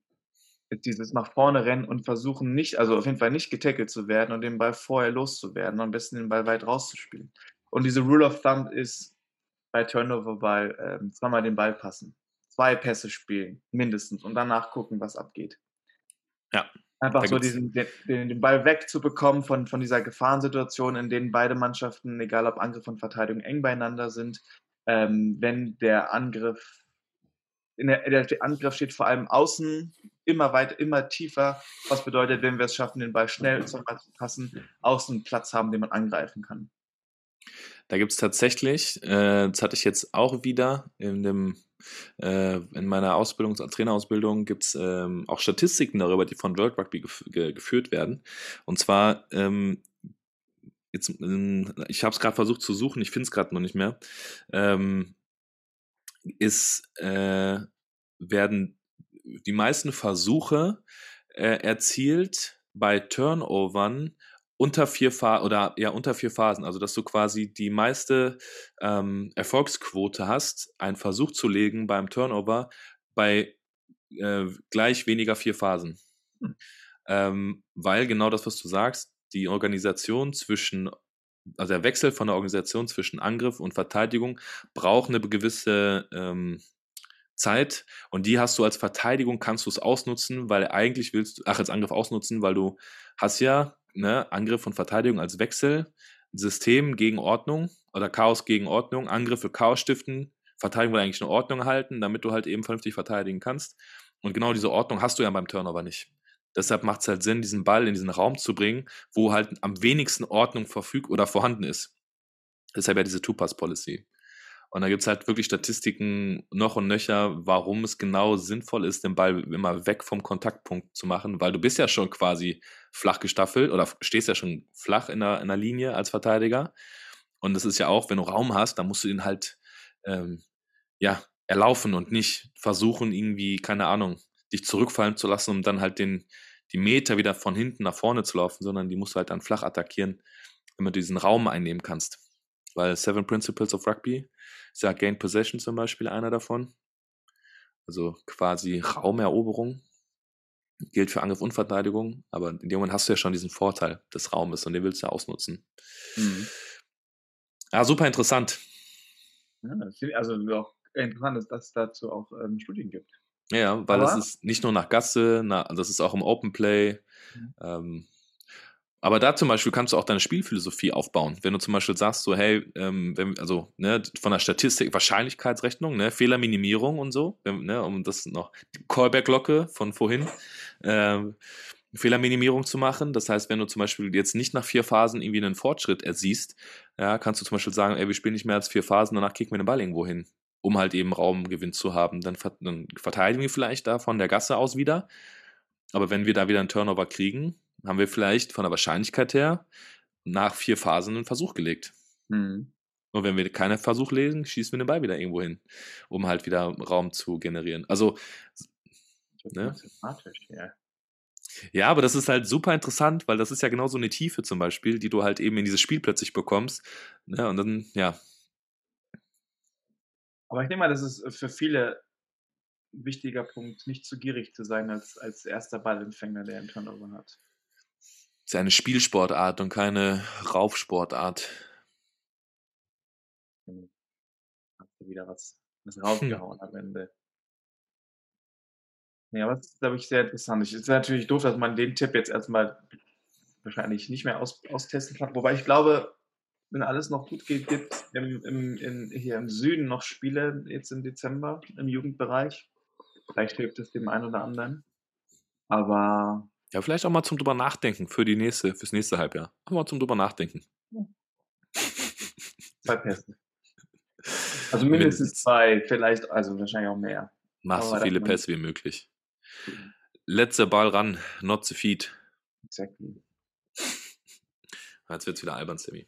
ist dieses nach vorne rennen und versuchen nicht, also auf jeden Fall nicht getackelt zu werden und den Ball vorher loszuwerden, am besten den Ball weit rauszuspielen. Und diese Rule of Thumb ist bei Turnover-Ball ähm, zweimal den Ball passen, zwei Pässe spielen, mindestens, und danach gucken, was abgeht. Ja, Einfach da so diesen, den, den, Ball wegzubekommen von, von dieser Gefahrensituation, in denen beide Mannschaften, egal ob Angriff und Verteidigung, eng beieinander sind. Ähm, wenn der Angriff, in der, der Angriff steht vor allem außen, immer weiter, immer tiefer, was bedeutet, wenn wir es schaffen, den Ball schnell zu passen, außen Platz haben, den man angreifen kann. Da gibt es tatsächlich, äh, das hatte ich jetzt auch wieder in dem äh, in meiner Ausbildung, Trainerausbildung gibt es ähm, auch Statistiken darüber, die von World Rugby gef ge geführt werden. Und zwar, ähm, jetzt, ähm, ich habe es gerade versucht zu suchen, ich finde es gerade noch nicht mehr, ähm, ist, äh, werden die meisten Versuche äh, erzielt bei Turnovern unter vier Phasen oder ja unter vier Phasen, also dass du quasi die meiste ähm, Erfolgsquote hast, einen Versuch zu legen beim Turnover bei äh, gleich weniger vier Phasen. Hm. Ähm, weil genau das, was du sagst, die Organisation zwischen, also der Wechsel von der Organisation zwischen Angriff und Verteidigung braucht eine gewisse ähm, Zeit und die hast du als Verteidigung, kannst du es ausnutzen, weil eigentlich willst du, ach, als Angriff ausnutzen, weil du hast ja ne, Angriff und Verteidigung als Wechsel, System gegen Ordnung oder Chaos gegen Ordnung, Angriff für Chaos stiften, Verteidigung will eigentlich eine Ordnung halten, damit du halt eben vernünftig verteidigen kannst. Und genau diese Ordnung hast du ja beim Turnover nicht. Deshalb macht es halt Sinn, diesen Ball in diesen Raum zu bringen, wo halt am wenigsten Ordnung verfügt oder vorhanden ist. Deshalb ja diese Two-Pass-Policy. Und da gibt es halt wirklich Statistiken noch und nöcher, warum es genau sinnvoll ist, den Ball immer weg vom Kontaktpunkt zu machen, weil du bist ja schon quasi flach gestaffelt oder stehst ja schon flach in der, in der Linie als Verteidiger. Und das ist ja auch, wenn du Raum hast, dann musst du ihn halt ähm, ja, erlaufen und nicht versuchen, irgendwie, keine Ahnung, dich zurückfallen zu lassen, um dann halt den, die Meter wieder von hinten nach vorne zu laufen, sondern die musst du halt dann flach attackieren, damit du diesen Raum einnehmen kannst. Weil Seven Principles of Rugby ist ja Gain Possession zum Beispiel einer davon. Also quasi Raumeroberung. Gilt für Angriff und Verteidigung, aber in dem Moment hast du ja schon diesen Vorteil des Raumes und den willst du ja ausnutzen. Mhm. Ja, super interessant. Ja, also auch interessant, dass es dazu auch ähm, Studien gibt. Ja, weil Aber- das ist nicht nur nach Gasse, na, das ist auch im Open Play. Mhm. Ähm, aber da zum Beispiel kannst du auch deine Spielphilosophie aufbauen. Wenn du zum Beispiel sagst, so, hey, ähm, wenn, also ne, von der Statistik, Wahrscheinlichkeitsrechnung, ne, Fehlerminimierung und so, wenn, ne, um das noch, die Callback-Glocke von vorhin, ähm, Fehlerminimierung zu machen. Das heißt, wenn du zum Beispiel jetzt nicht nach vier Phasen irgendwie einen Fortschritt ersiehst, ja, kannst du zum Beispiel sagen, ey, wir spielen nicht mehr als vier Phasen, danach kicken wir den Ball irgendwo hin, um halt eben Raumgewinn zu haben. Dann, dann verteidigen wir vielleicht da von der Gasse aus wieder. Aber wenn wir da wieder einen Turnover kriegen, haben wir vielleicht von der Wahrscheinlichkeit her nach vier Phasen einen Versuch gelegt. Mhm. Und wenn wir keinen Versuch legen, schießen wir den Ball wieder irgendwo hin, um halt wieder Raum zu generieren. Also, Ne? ja. ja, aber das ist halt super interessant, weil das ist ja genau so eine Tiefe zum Beispiel, die du halt eben in dieses Spiel plötzlich bekommst. Ne? Und dann, ja, Aber ich denke mal, das ist für viele ein wichtiger Punkt, nicht zu gierig zu sein als, als erster Ballempfänger, der einen Turnover hat. Ist ja eine Spielsportart und keine Raufsportart. Hast du wieder was, was rausgehauen am Ende. Ja, aber das ist, glaube ich, sehr interessant. Es ist natürlich doof, dass man den Tipp jetzt erstmal wahrscheinlich nicht mehr aus, austesten kann. Wobei ich glaube, wenn alles noch gut geht, gibt es im, im, in, hier im Süden noch Spiele jetzt im Dezember im Jugendbereich. Vielleicht hilft es dem einen oder anderen. Aber Ja, vielleicht auch mal zum drüber nachdenken für die nächste, fürs nächste Halbjahr. Auch mal zum drüber nachdenken. zwei Pässe. Also mindestens zwei, vielleicht, also wahrscheinlich auch mehr. Mach so viele Pässe wie möglich. Letzter Ball ran, not the feed. Exactly. Jetzt wird's wieder albern, Sammy.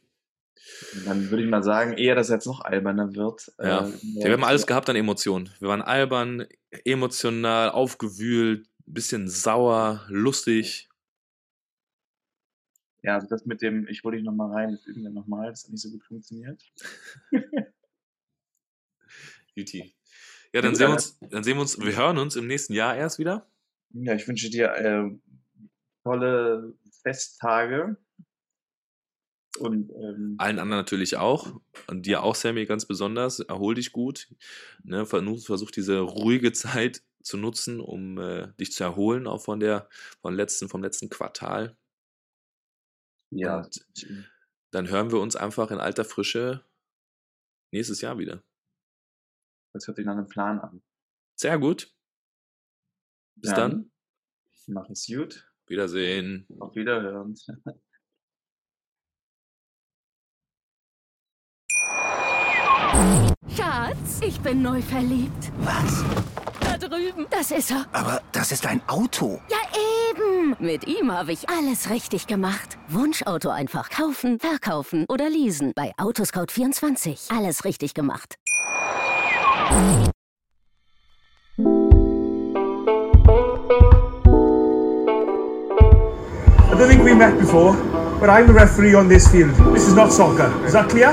Dann würde ich mal sagen, eher, dass er jetzt noch alberner wird. Ja. Äh, Ja, wir haben alles gehabt an Emotionen. Wir waren albern, emotional, aufgewühlt, bisschen sauer, lustig. Ja, also das mit dem, ich hole dich nochmal rein, das üben wir nochmal, das hat nicht so gut funktioniert. Juti. Ja, dann sehen wir uns, dann sehen wir uns, wir hören uns im nächsten Jahr erst wieder. Ja, ich wünsche dir äh, tolle Festtage. Und ähm, Allen anderen natürlich auch. Und dir auch, Sammy, ganz besonders. Erhol dich gut. Ne, versuch, versuch diese ruhige Zeit zu nutzen, um äh, dich zu erholen, auch von der, von letzten, vom letzten Quartal. ja, Und dann hören wir uns einfach in alter Frische nächstes Jahr wieder. das hört sich nach einem Plan an. Sehr gut. Bis dann. Mach es gut. Wiedersehen. Auf Wiederhören. Schatz, ich bin neu verliebt. Was? Da drüben. Das ist er. Aber das ist ein Auto. Ja, eben. Mit ihm habe ich alles richtig gemacht. Wunschauto einfach kaufen, verkaufen oder leasen. Bei Autoscout24. Alles richtig gemacht. I don't think we met before, but I'm the referee on this field. This is not soccer. Is that clear?